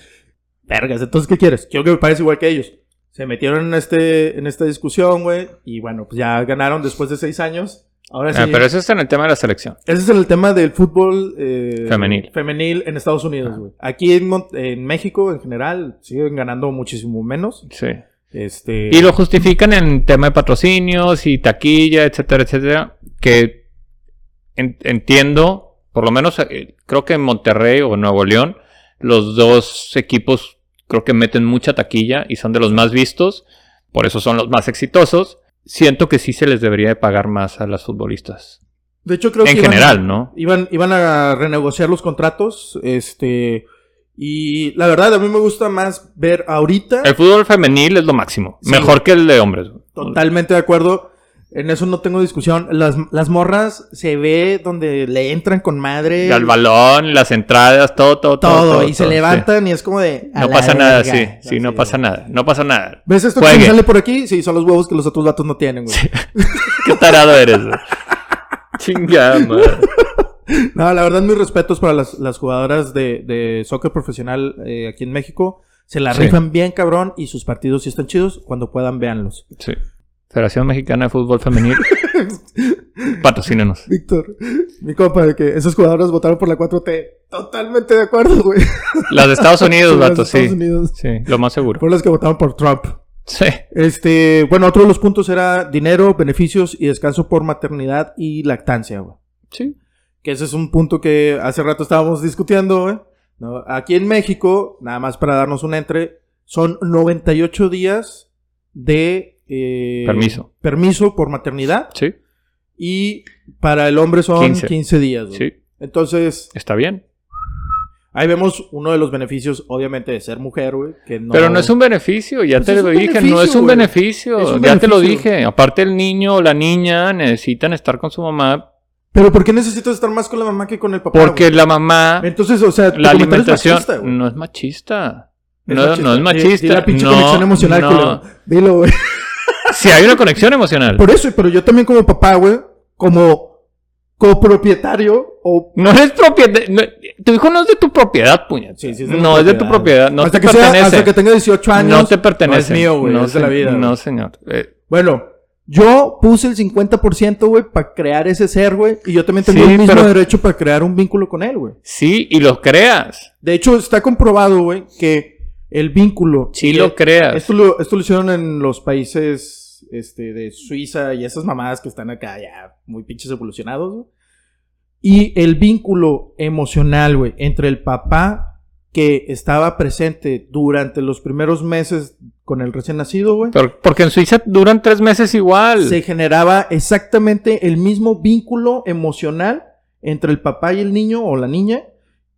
Vergas, entonces, ¿qué quieres? Quiero que me pagues igual que ellos. Se metieron en, este, en esta discusión, güey, y bueno, pues ya ganaron después de seis años. Ahora sí. Ah, pero eso está en el tema de la selección. Ese es el tema del fútbol eh, Femenil. femenil en Estados Unidos, Ah. güey. Aquí en, en México, en general, siguen ganando muchísimo menos. Sí. Este... Y lo justifican en tema de patrocinios y taquilla, etcétera, etcétera. Que en- entiendo, por lo menos eh, creo que en Monterrey o Nuevo León, los dos equipos creo que meten mucha taquilla y son de los más vistos, por eso son los más exitosos. Siento que sí se les debería de pagar más a las futbolistas. De hecho, creo en que iban- general, ¿no? Iban, iban a renegociar los contratos, este... Y la verdad, a mí me gusta más ver ahorita, El fútbol femenil es lo máximo. Sí. Mejor que el de hombres. totalmente de acuerdo, en eso no tengo discusión. Las, las morras se ve donde le entran con madre. Al balón, las entradas, todo, todo, todo. todo, y se sí. levantan y es como de... No pasa nada, verga. sí. Sí, no pasa nada. No pasa nada. ¿Ves esto que Juegue. sale por aquí? Sí, son los huevos que los otros vatos no tienen, güey. Qué tarado eres, güey. Chingada, madre. No, la verdad, mis respetos para las, las jugadoras de, de soccer profesional eh, aquí en México. Se la Sí. rifan bien, cabrón, y sus partidos sí están chidos. Cuando puedan, véanlos. Sí. Federación Mexicana de Fútbol Femenil. Patrocínenos. Víctor, mi compa, de que esas jugadoras votaron por la 4T. Totalmente de acuerdo, güey. Las de Estados Unidos, vato, sí. Estados Unidos. Sí, lo más seguro. Fueron las que votaron por Trump. Sí. Este, bueno, otro de los puntos era dinero, beneficios y descanso por maternidad y lactancia, güey. Sí. Que ese es un punto que hace rato estábamos discutiendo. Aquí en México, nada más para darnos un entre, son 98 días de eh, Permiso. permiso por maternidad Sí. y para el hombre son 15, 15. días. Sí. Entonces, Está bien. ahí vemos uno de los beneficios, obviamente, de ser mujer, güey. no- Pero no es un beneficio, ya Pues te lo dije, no es un beneficio, Es un ya te lo dije. Aparte el niño o la niña necesitan estar con su mamá Pero ¿por qué necesitas estar más con la mamá que con el papá? porque güey? la mamá, Entonces, o sea, la comentario es alimentación machista, no es machista. Es no, machista. no es machista. di la pinche no, conexión emocional, no. culero. Dilo, güey. Si hay una conexión emocional. Por eso, pero yo también como papá, güey, como copropietario o... No es propiedad. no- tu hijo no es de tu propiedad, puñet. Sí, sí, es de no es de tu propiedad. No hasta, te que sea, pertenece. hasta que tenga 18 años. no te pertenece. No es mío, güey. No, es de la vida. No, señor. Eh, Bueno, yo puse el 50%, güey, para crear ese ser, güey. Y yo también tengo Sí, el mismo pero- derecho para crear un vínculo con él, güey. sí, y lo creas. De hecho, está comprobado, güey, que el vínculo... Sí lo el- creas. Esto lo, esto lo hicieron en los países este, de Suiza y esas mamadas que están acá ya muy pinches evolucionados, güey. Y el vínculo emocional, güey, entre el papá que estaba presente durante los primeros meses con el recién nacido, güey, porque en Suiza duran tres meses igual. se generaba exactamente el mismo vínculo emocional entre el papá y el niño o la niña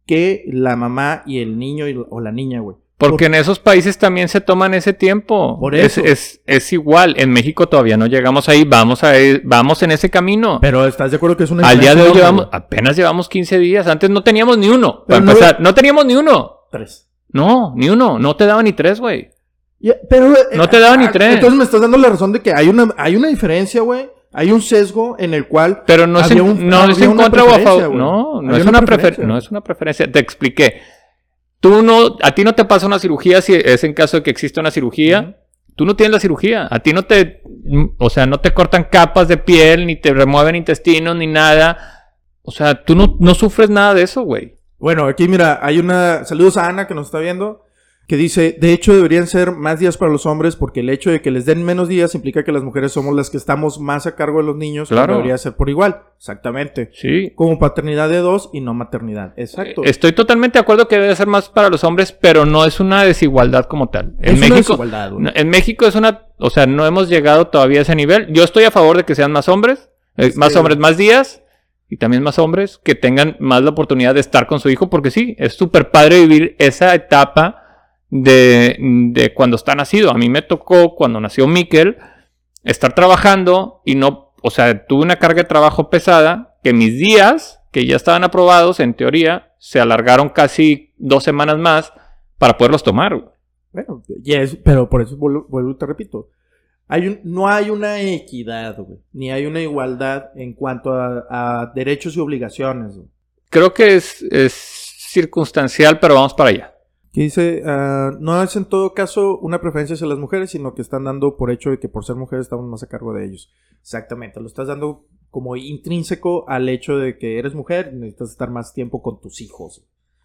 que la mamá y el niño y- o la niña, güey. Porque en esos países también se toman ese tiempo. Por Es- eso. Es, es igual. En México todavía no llegamos ahí. Vamos a ir- vamos en ese camino. Pero estás de acuerdo que es una Al día de hoy llevamos, apenas llevamos 15 días. Antes no teníamos ni uno. Para no- empezar, no teníamos ni uno. Tres. No, ni uno. No te daba ni tres, güey. Pero, eh, No te daba ni ah, tres. Entonces me estás dando la razón de que hay una, hay una diferencia, güey. Hay un sesgo en el cual. Pero no en, un- no es en contra o a preferencia, favor. güey. No, no es una una, prefer- preferencia. no es una preferencia. Te expliqué. Tú no, a ti no te pasa una cirugía si es en caso de que exista una cirugía. Tú no tienes la cirugía. A ti no te, o sea, no te cortan capas de piel, ni te remueven intestinos, ni nada. O sea, tú no, no sufres nada de eso, güey. Bueno, aquí mira, hay una. Saludos a Ana que nos está viendo. Que dice: De hecho, deberían ser más días para los hombres porque el hecho de que les den menos días implica que las mujeres somos las que estamos más a cargo de los niños. Claro. Debería ser por igual. Exactamente. Sí. Como paternidad de dos y no maternidad. Exacto. Eh, Estoy totalmente de acuerdo que debe ser más para los hombres, pero no es una desigualdad como tal. Es En una México, desigualdad, güey. no, en México es una, o sea, no hemos llegado todavía a ese nivel. Yo estoy a favor de que sean más hombres, eh, Es más hombres, más días y también más hombres que tengan más la oportunidad de estar con su hijo, porque sí, es súper padre vivir esa etapa de, de cuando está nacido. A mí me tocó cuando nació Miquel estar trabajando y no, o sea, tuve una carga de trabajo pesada que mis días, que ya estaban aprobados en teoría, se alargaron casi dos semanas más para poderlos tomar. Bueno, y es- pero por eso vuelvo, vuelvo y te repito. Hay un, no hay una equidad, güey, ni hay una igualdad en cuanto a, a derechos y obligaciones. güey. Creo que es, es circunstancial, pero vamos para allá. Que dice, ah, no es en todo caso una preferencia hacia las mujeres, sino que están dando por hecho de que por ser mujeres estamos más a cargo de ellos. Exactamente, lo estás dando como intrínseco al hecho de que eres mujer y necesitas estar más tiempo con tus hijos.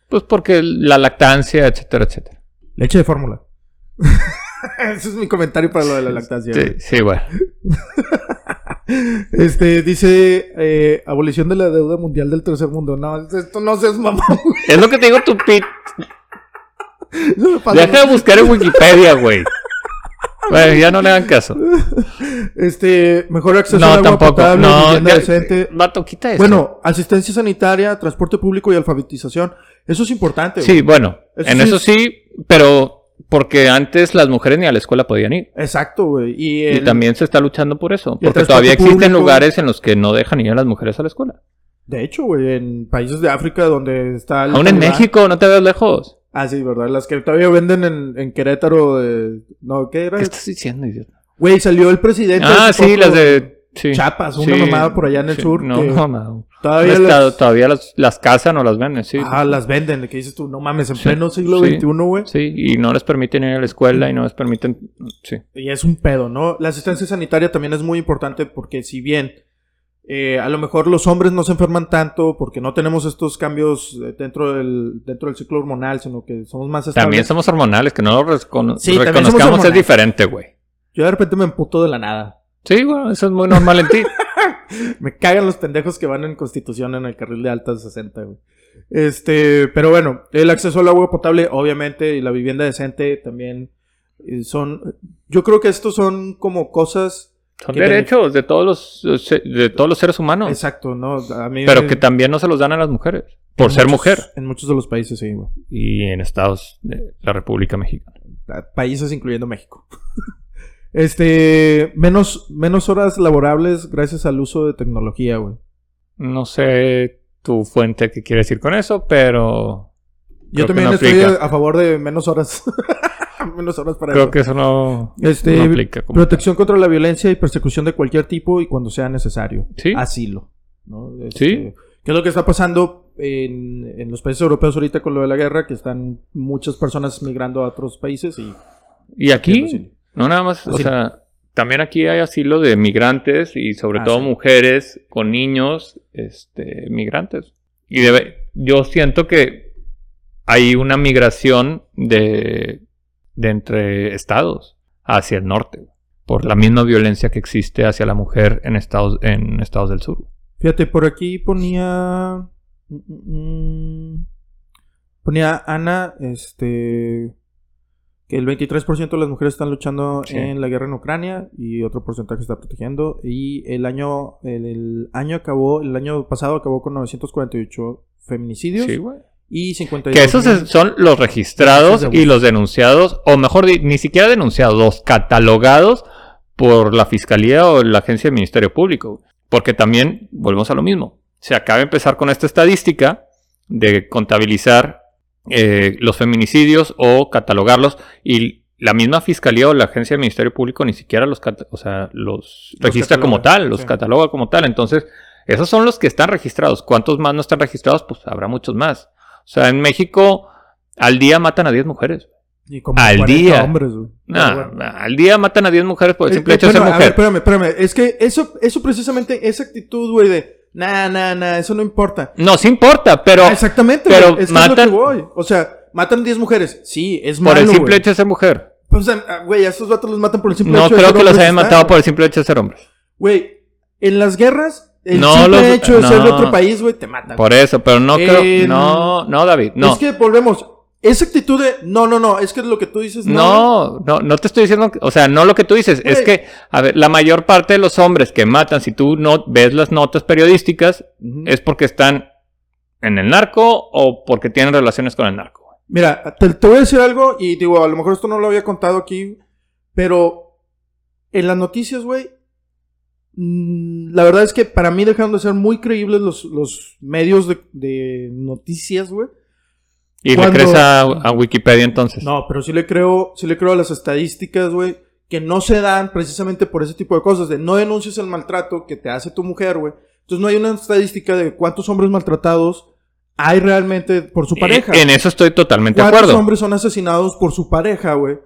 Pues porque la lactancia, etcétera, etcétera. Leche de fórmula. Ese es mi comentario para lo de la lactancia. Sí, sí, bueno. Este, dice, eh, abolición de la deuda mundial del tercer mundo. No, esto no seas mamón. Es lo que te digo, tu pit. No pasa Deja de buscar en Wikipedia, güey. Bueno, ya no le hagan caso. Este, mejor acceso No, al agua tampoco. potable, No, vivienda ya- decente. Quita eso. Bueno, asistencia sanitaria, transporte público y alfabetización. Eso es importante. Sí, güey. bueno, Eso en sí eso es- sí, pero porque antes las mujeres ni a la escuela podían ir. Exacto, güey. Y, Y también se está luchando por eso. Porque todavía existen público. lugares en los que no dejan ir a las mujeres a la escuela. De hecho, güey, en países de África donde está... el Aún en México, no te ves lejos. Ah, sí, ¿verdad? Las que todavía venden en, en Querétaro de... No, ¿qué era? ¿Qué estás diciendo, idiota? Güey, salió el presidente... Ah, sí, poco, las de... Sí. Chiapas, una Sí, mamada por allá en el sí. sur. No, que. Todavía las, todavía las, las cazan o las venden, sí. ah, las venden. Que dices tú, no mames, en pleno siglo sí. XXI, güey. Sí, y no les permiten ir a la escuela y no les permiten... Sí. Y es un pedo, ¿no? La asistencia sanitaria también es muy importante porque si bien eh, a lo mejor los hombres no se enferman tanto porque no tenemos estos cambios eh, dentro del, dentro del ciclo hormonal, sino que somos más estables. También somos hormonales, que no lo recono- Sí, reconozcamos es diferente, güey. Yo de repente me emputo de la nada. Sí, bueno, eso es muy normal en ti. Me cagan los pendejos que van en Constitución en el carril de altas 60, güey. Este, pero bueno, el acceso al agua potable, obviamente, y la vivienda decente también eh, son. Yo creo que estos son como cosas. Son que derechos de todos los de todos los seres humanos, Exacto, ¿no? A mí pero me- que también no se los dan a las mujeres por en ser muchos- mujer En muchos de los países, sí, güey. y en estados de la República Mexicana. A- Países incluyendo México. este, menos, menos horas laborables gracias al uso de tecnología, güey. No sé tu fuente qué quiere decir con eso, pero Yo que también no estoy aplica. a favor de menos horas. menos horas para creo eso. que eso no, Este, no aplica. como Protección contra la violencia y persecución de cualquier tipo y cuando sea necesario. Sí. Asilo. ¿no? Este, Sí. ¿Qué es lo que está pasando en, en los países europeos ahorita con lo de la guerra? Que están muchas personas migrando a otros países y... Y aquí, no nada más, o sea, también aquí hay asilo de migrantes y sobre Ah, todo sí. mujeres con niños, este, migrantes. Y debe, yo siento que hay una migración de, de entre estados hacia el norte por la misma violencia que existe hacia la mujer en estados, en estados del sur. Fíjate, por aquí ponía... mm, mm, mm, Ponía Ana, este... Que el 23% de las mujeres están luchando Sí. en la guerra en Ucrania y otro porcentaje está protegiendo. Y el año, el, el año acabó, el año pasado acabó con 948 feminicidios Sí, güey. Y 52 Que esos es- son los registrados y los denunciados, o mejor, ni siquiera denunciados, los catalogados por la Fiscalía o la Agencia del Ministerio Público. Porque también, volvemos a lo mismo, se acaba de empezar con esta estadística de contabilizar eh, los feminicidios o catalogarlos y la misma Fiscalía o la Agencia del Ministerio Público ni siquiera los, o sea, los, Los registra como tal, los sí. cataloga como tal. Entonces, esos son los que están registrados. ¿Cuántos más no están registrados? Pues habrá muchos más. O sea, en México al día matan a 10 mujeres. Y como al 40 día. hombres, güey. Nah, bueno. Al día matan a 10 mujeres por el Eh, simple eh, hecho de ser espérame, a ver, mujer. espérame, espérame. Es que eso, eso precisamente, esa actitud, güey, de, nah, nah, nah, eso no importa. No, sí importa, pero Ah, exactamente, pero güey. Es que matan- es lo que voy. O sea, matan 10 mujeres. Sí, es por malo, el simple güey. hecho de ser mujer. Pues, ah, güey, a estos vatos los matan por el simple No hecho de creo ser que los hombres y hayan estar, matado por el simple hecho de ser hombres. Güey, en las guerras, el No, simple los- hecho de ser de otro país, güey, te matan. Por eso, pero no creo. No, no, David. No. Es que volvemos. Esa actitud de, no, no, no, es que lo que tú dices, no. No, no, no te estoy diciendo, o sea, no lo que tú dices, es que, a ver, la mayor parte de los hombres que matan, si tú no ves las notas periodísticas, es porque están en el narco o porque tienen relaciones con el narco. Mira, te, te voy a decir algo y digo, a lo mejor esto no lo había contado aquí, pero en las noticias, güey, la verdad es que para mí dejaron de ser muy creíbles los, los medios de, de noticias, güey. Y Cuando- le crees a, a Wikipedia entonces. No, pero sí le creo, sí le creo a las estadísticas, güey, que no se dan precisamente por ese tipo de cosas, de no denuncias el maltrato que te hace tu mujer, güey. Entonces no hay una estadística de cuántos hombres maltratados hay realmente por su pareja. Eh, En eso estoy totalmente de ¿Cuántos acuerdo. hombres son asesinados por su pareja, güey?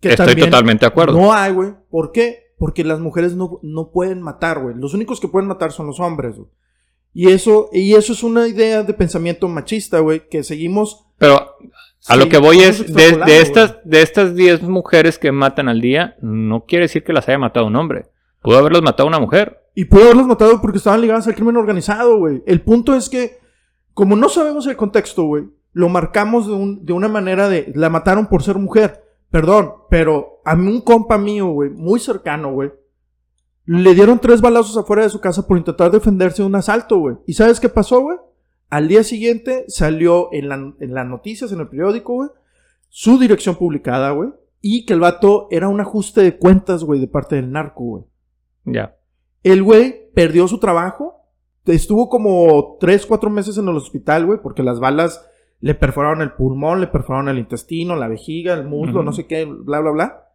Estoy totalmente de acuerdo. No hay, güey. ¿Por qué? Porque las mujeres no, no pueden matar, güey. Los únicos que pueden matar son los hombres, güey. Y eso, y eso es una idea de pensamiento machista, güey, que seguimos. Pero a lo que voy es, de, estas, de estas 10 mujeres que matan al día, no quiere decir que las haya matado un hombre. Pudo haberlas matado una mujer. Y pudo haberlos matado porque estaban ligadas al crimen organizado, güey. El punto es que, como no sabemos el contexto, güey, lo marcamos de, un- de una manera de, la mataron por ser mujer. Perdón, pero a mí un compa mío, güey, muy cercano, güey, le dieron tres balazos afuera de su casa por intentar defenderse de un asalto, güey. ¿Y sabes qué pasó, güey? Al día siguiente salió en, la- en las noticias, en el periódico, güey, su dirección publicada, güey, y que el vato era un ajuste de cuentas, güey, de parte del narco, güey. Ya. El güey perdió su trabajo. Estuvo como 3, 4 meses en el hospital, güey, porque las balas le perforaron el pulmón, le perforaron el intestino, la vejiga, el muslo, no sé qué, bla, bla, bla.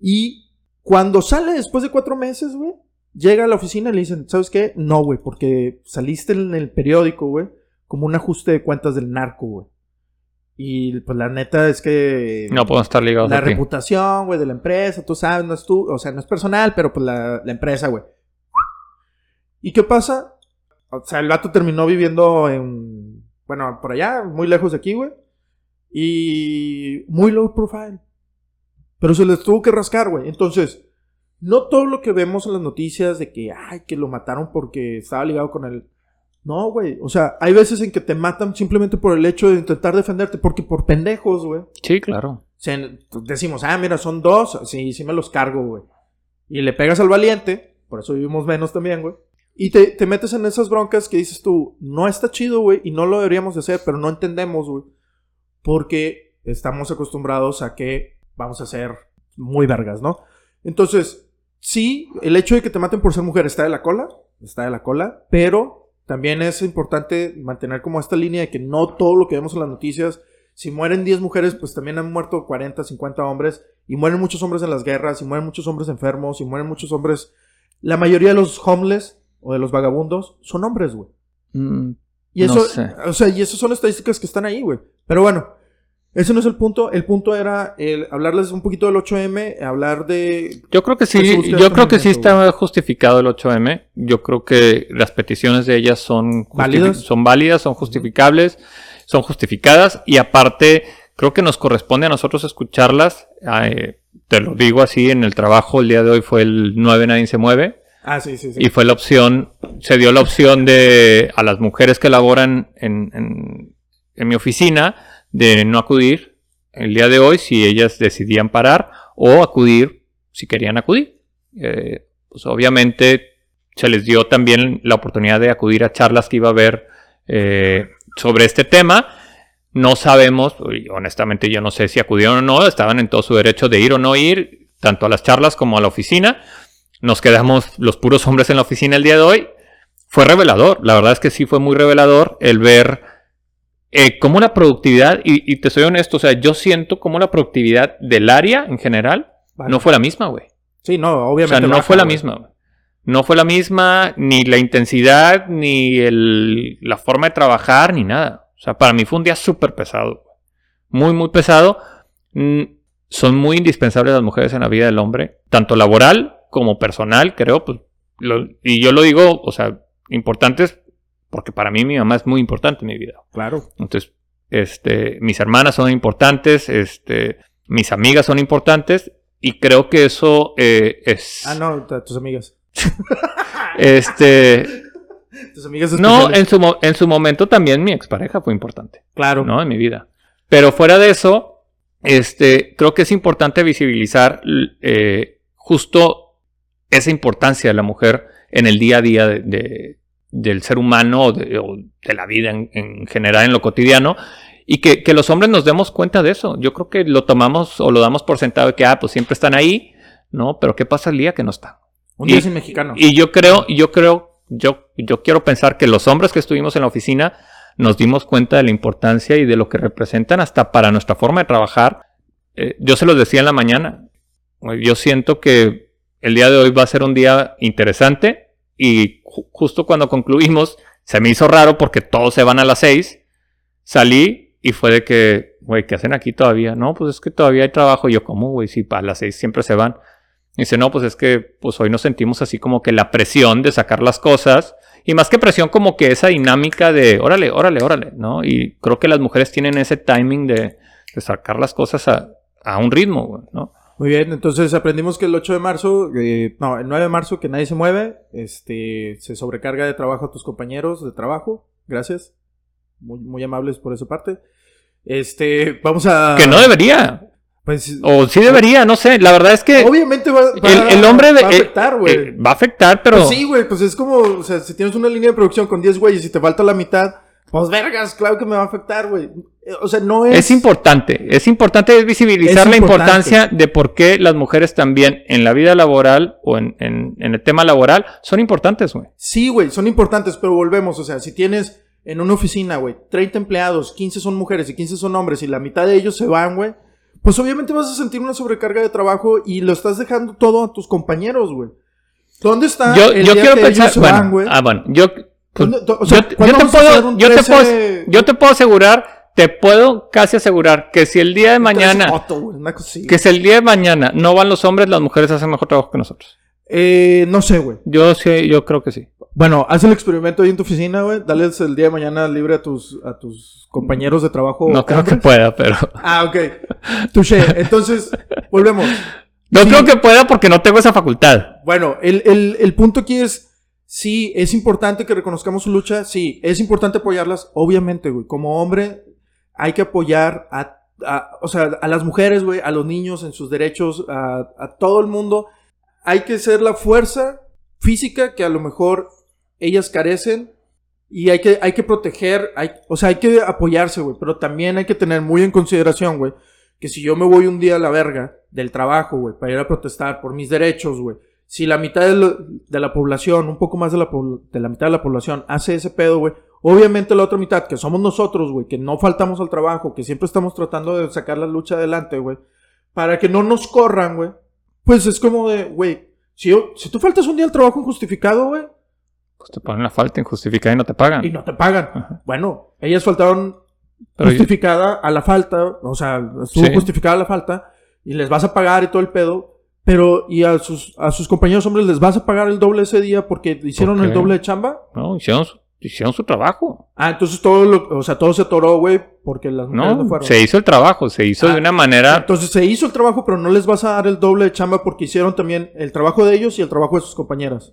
Y cuando sale después de 4 meses, güey, llega a la oficina y le dicen, ¿sabes qué? No, güey, porque saliste en el periódico, güey, como un ajuste de cuentas del narco, güey. Y pues la neta es que No podemos estar ligados la a reputación, güey, de la empresa, tú sabes, no es tú, o sea, no es personal, pero pues la, la empresa, güey. ¿Y qué pasa? O sea, el vato terminó viviendo en, bueno, por allá, muy lejos de aquí, güey. Y muy low profile. Pero se les tuvo que rascar, güey. Entonces, no todo lo que vemos en las noticias de que, ay, que lo mataron porque estaba ligado con él. No, güey. O sea, hay veces en que te matan simplemente por el hecho de intentar defenderte, porque por pendejos, güey. Sí, claro. Se- decimos, ah, mira, son dos, sí, sí me los cargo, güey. Y le pegas al valiente, por eso vivimos menos también, güey. Y te, te metes en esas broncas que dices tú, no está chido, güey, y no lo deberíamos de hacer, pero no entendemos, güey. Porque estamos acostumbrados a que vamos a ser muy vergas, ¿no? Entonces, sí, el hecho de que te maten por ser mujer está de la cola, está de la cola, pero también es importante mantener como esta línea de que no todo lo que vemos en las noticias si mueren 10 mujeres, pues también han muerto 40, 50 hombres. Y mueren muchos hombres en las guerras, y mueren muchos hombres enfermos, y mueren muchos hombres. La mayoría de los homeless o de los vagabundos son hombres, güey. Mm, Y No eso, sé. o sea, y esas son estadísticas que están ahí, güey. Pero bueno, ese no es el punto. El punto era el hablarles un poquito del 8M, hablar de. Yo creo que sí, yo creo que sí está justificado el 8M. Yo creo que las peticiones de ellas son ¿Válidas? son válidas, son justificables, son justificadas y aparte creo que nos corresponde a nosotros escucharlas. Eh, te lo digo así, en el trabajo el día de hoy fue el 9 nadie se mueve Ah, sí, sí, sí. y fue la opción, se dio la opción de a las mujeres que laboran en, mi oficina de no acudir el día de hoy si ellas decidían parar o acudir si querían acudir. Eh, pues obviamente se les dio también la oportunidad de acudir a charlas que iba a haber eh, sobre este tema. no sabemos, honestamente yo no sé si acudieron o no, estaban en todo su derecho de ir o no ir, tanto a las charlas como a la oficina. Nos quedamos los puros hombres en la oficina el día de hoy. Fue revelador, la verdad es que sí fue muy revelador el ver eh, cómo la productividad, y, y te soy honesto, o sea, yo siento como la productividad del área en general Vale. no fue la misma, güey. Sí, no, O obviamente. sea, no baja, fue la misma. güey. No fue la misma, ni la intensidad, ni el- la forma de trabajar, ni nada. O sea, para mí fue un día súper pesado. Muy, muy pesado. Mm, son muy indispensables las mujeres en la vida del hombre, tanto laboral como personal, creo. pues, lo- y yo lo digo, o sea, importantes, porque para mí mi mamá es muy importante en mi vida. Claro. Entonces, este, mis hermanas son importantes, este, mis amigas son importantes, y creo que eso eh, es. Ah, no, tus amigas. Este. Tus amigas No, en su, en su momento también mi expareja fue importante, Claro. ¿no? En mi vida. Pero fuera de eso, este, creo que es importante visibilizar eh, justo esa importancia de la mujer en el día a día de- de- del ser humano o de, o de la vida en, en general, en lo cotidiano. Y que, que los hombres nos demos cuenta de eso. Yo creo que lo tomamos o lo damos por sentado de que, ah, pues siempre están ahí, ¿no? Pero ¿qué pasa el día que no están? Un día y- sin mexicano. Y yo creo, yo creo, yo, yo quiero pensar que los hombres que estuvimos en la oficina nos dimos cuenta de la importancia y de lo que representan hasta para nuestra forma de trabajar. Eh, yo se los decía en la mañana. Yo siento que el día de hoy va a ser un día interesante y ju- justo cuando concluimos se me hizo raro porque todos se van a las seis. Salí y fue de que, güey, ¿qué hacen aquí todavía? No, pues es que todavía hay trabajo. Y yo, ¿cómo, güey? Si para las seis siempre se van. Dice, no, pues es que pues hoy nos sentimos así como que la presión de sacar las cosas. Y más que presión, como que esa dinámica de órale, órale, órale, ¿no? Y creo que las mujeres tienen ese timing de, sacar las cosas a, a un ritmo, ¿no? Muy bien, entonces aprendimos que el 8 de marzo, eh, no, el 9 de marzo que nadie se mueve, este, se sobrecarga de trabajo a tus compañeros de trabajo. Gracias. Muy, muy amables por esa parte. Este, vamos a... Que no debería. Pues, O sí debería, no sé. La verdad es que obviamente va, va- el, el hombre de- va a afectar, eh, güey. eh, va a afectar, pero Pues sí, güey, pues es como, o sea, si tienes una línea de producción con 10 güeyes y te falta la mitad, pues vergas, claro que me va a afectar, güey. Eh, O sea, no es... es importante. Es importante visibilizar Es la importancia de por qué las mujeres también en la vida laboral o en, en- en el tema laboral son importantes, güey. Sí, güey, son importantes, pero volvemos, o sea, si tienes en una oficina, güey, 30 empleados, 15 son mujeres y 15 son hombres y la mitad de ellos se van, güey, pues obviamente vas a sentir una sobrecarga de trabajo y lo estás dejando todo a tus compañeros, güey. ¿Dónde está Yo, el yo día quiero que pensar, ellos se bueno, van, güey? ah, bueno, yo, pues, ¿Dónde- do- o sea, yo, te- ¿cuándo yo te vamos a hacer puedo, un yo te 13? puedo, yo te puedo asegurar, te puedo casi asegurar que si el día de Un 13 mañana, foto, que si el día de mañana no van los hombres, las mujeres hacen mejor trabajo que nosotros. Eh, no sé, güey. Yo sí, yo creo que sí. Bueno, haz el experimento ahí en tu oficina, güey. Dales el día de mañana libre a tus, a tus compañeros de trabajo. No creo que pueda, pero Ah, ok. Touché. Entonces, volvemos. no Sí. creo que pueda porque no tengo esa facultad. Bueno, el, el- el punto aquí es, sí, es importante que reconozcamos su lucha, sí, es importante apoyarlas, obviamente, güey. Como hombre, hay que apoyar a, o sea, a las mujeres, güey, a los niños en sus derechos, a, todo el mundo. Hay que ser la fuerza física que a lo mejor ellas carecen y hay que, hay que proteger, hay, o sea, hay que apoyarse, güey, pero también hay que tener muy en consideración, güey, que si yo me voy un día a la verga del trabajo, güey, para ir a protestar por mis derechos, güey, si la mitad de, de la población, un poco más de la, de la mitad de la población hace ese pedo, güey, obviamente la otra mitad, que somos nosotros, güey, que no faltamos al trabajo, que siempre estamos tratando de sacar la lucha adelante, güey, para que no nos corran, güey, pues es como de, güey, si, yo- si tú faltas un día al trabajo injustificado, güey, Pues te ponen la falta injustificada y no te pagan. y no te pagan. Ajá. Bueno, ellas faltaron Pero yo- justificada a la falta, o sea, estuvo Sí. justificada la falta y les vas a pagar y todo el pedo, pero y a sus a sus compañeros hombres les vas a pagar el doble ese día porque hicieron ¿Por el doble de chamba. no, hicieron su, hicieron su trabajo. Ah, entonces todo lo, o sea, todo se atoró, güey, porque las mujeres no, No, fueron. se hizo el trabajo, se hizo Ah, de una manera. Entonces se hizo el trabajo, pero no les vas a dar el doble de chamba porque hicieron también el trabajo de ellos y el trabajo de sus compañeras.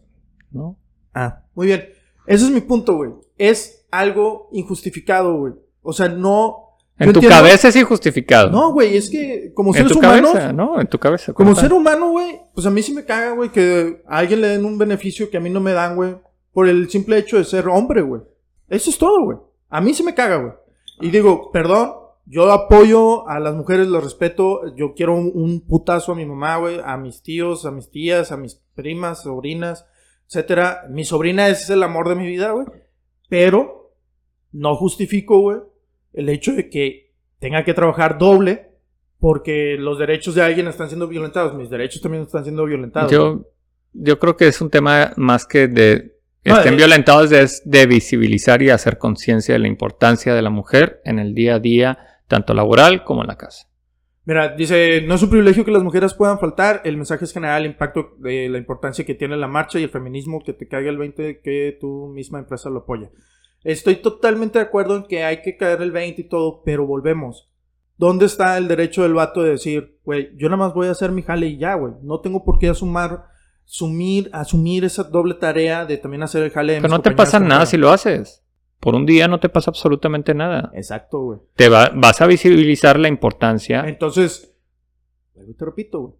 ¿no? Ah, muy bien. Ese es mi punto, güey. Es algo injustificado, güey. O sea, no. En tu entiendo- cabeza es injustificado. No, güey, es que como en seres tu humanos, cabeza, ¿no? En tu cabeza. como tal. ser humano, güey, pues a mí sí me caga, güey, que a alguien le den un beneficio que a mí no me dan, güey, por el simple hecho de ser hombre, güey. Eso es todo, güey. A mí sí me caga, güey. Y digo, perdón, yo apoyo a las mujeres, las respeto. Yo quiero un, putazo a mi mamá, güey, a mis tíos, a mis tías, a mis primas, sobrinas, etcétera. Mi sobrina es el amor de mi vida, güey. Pero no justifico, güey, el hecho de que tenga que trabajar doble porque los derechos de alguien están siendo violentados. Mis derechos también están siendo violentados. Yo, yo creo que es un tema más que de estén violentados, es de visibilizar y hacer conciencia de la importancia de la mujer en el día a día, tanto laboral como en la casa. Mira, dice, no es un privilegio que las mujeres puedan faltar, el mensaje es general, el impacto de la importancia que tiene la marcha y el feminismo, que te caiga el 20, que tu misma empresa lo apoya. Estoy totalmente de acuerdo en que hay que caer el 20 y todo, pero volvemos. ¿Dónde está el derecho del vato de decir, güey, yo nada más voy a hacer mi jale y ya, güey? No tengo por qué asumar, asumir, asumir esa doble tarea de también hacer el jale de Pero no te pasa nada si lo haces. Por un día no te pasa absolutamente nada. Exacto, güey. Te va- vas a visibilizar la importancia. Entonces, te repito, güey.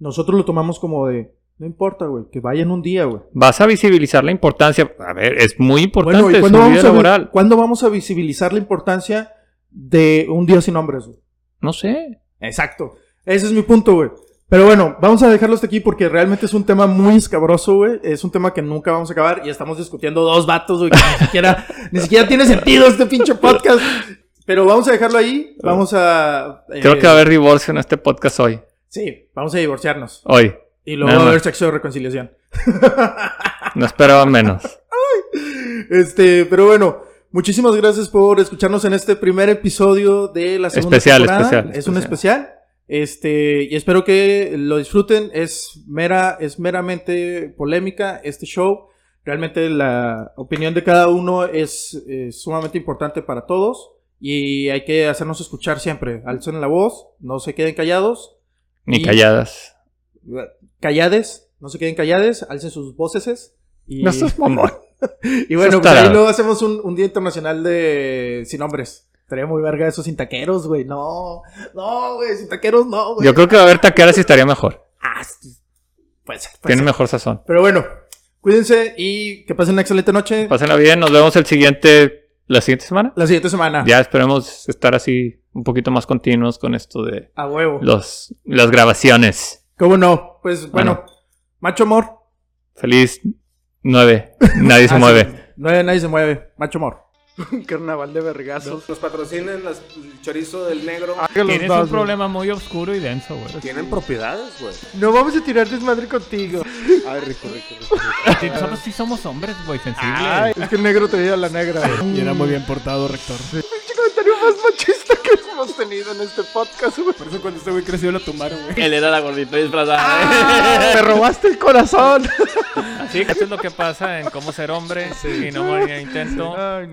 Nosotros lo tomamos como de, no importa, güey, que vayan un día, güey. Vas a visibilizar la importancia. A ver, es muy importante Bueno, ¿y su cuándo vida vamos, a, cuándo vamos a visibilizar la importancia de un día sin hombres, güey? No sé. Exacto. Ese es mi punto, güey. Pero bueno, vamos a dejarlo hasta aquí porque realmente es un tema muy escabroso, güey. Es un tema que nunca vamos a acabar y estamos discutiendo dos vatos, güey, que ni siquiera, ni siquiera tiene sentido este pinche podcast. Pero vamos a dejarlo ahí. Vamos a... eh, Creo que va a haber divorcio en este podcast hoy. Sí, vamos a divorciarnos. Hoy. Y luego va a haber sexo de reconciliación. No esperaba menos. Este, pero bueno, muchísimas gracias por escucharnos en este primer episodio de la segunda Especial, temporada. especial, Es un especial. Este, y espero que lo disfruten. Es mera, es meramente polémica este show. Realmente la opinión de cada uno es, eh, sumamente importante para todos. Y hay que hacernos escuchar siempre. Alcen la voz, no se queden callados. Ni Y- calladas. Callades, no se queden callades, alcen sus voces. Y... No seas mamón. Y bueno, pues ahí luego hacemos un, un día internacional de sin hombres. Estaría muy verga esos sin taqueros, güey. No, no, güey, sin taqueros no, güey. Yo creo que va a haber taqueras y estaría mejor. Ah, sí. puede ser, puede Tiene mejor sazón. Pero bueno, cuídense y que pasen una excelente noche. Pásenla bien. Nos vemos el siguiente. La siguiente semana. La siguiente semana. Ya esperemos estar así un poquito más continuos con esto de A huevo. los, las grabaciones. ¿Cómo no? Pues bueno, Bueno. macho amor. Feliz 9. Nadie se Ah, mueve. sí. No, nadie se mueve. Macho amor. Un carnaval de vergazos. Nos patrocinen las- el chorizo del negro. Tienes un problema muy oscuro y denso, güey. Tienen propiedades, güey. No vamos a tirar desmadre contigo. Ay, rico, rico, rico. Nosotros sí somos hombres, güey, sensibles. es que el negro te dio la negra. Y era muy bien portado, rector. El comentario más machista que hemos tenido en este podcast, güey. Por eso cuando este güey creció lo tumbaron, güey. Él era la gordita disfrazada. Me robaste el corazón. Así que eso es lo que pasa en cómo ser hombre y no morir en intento.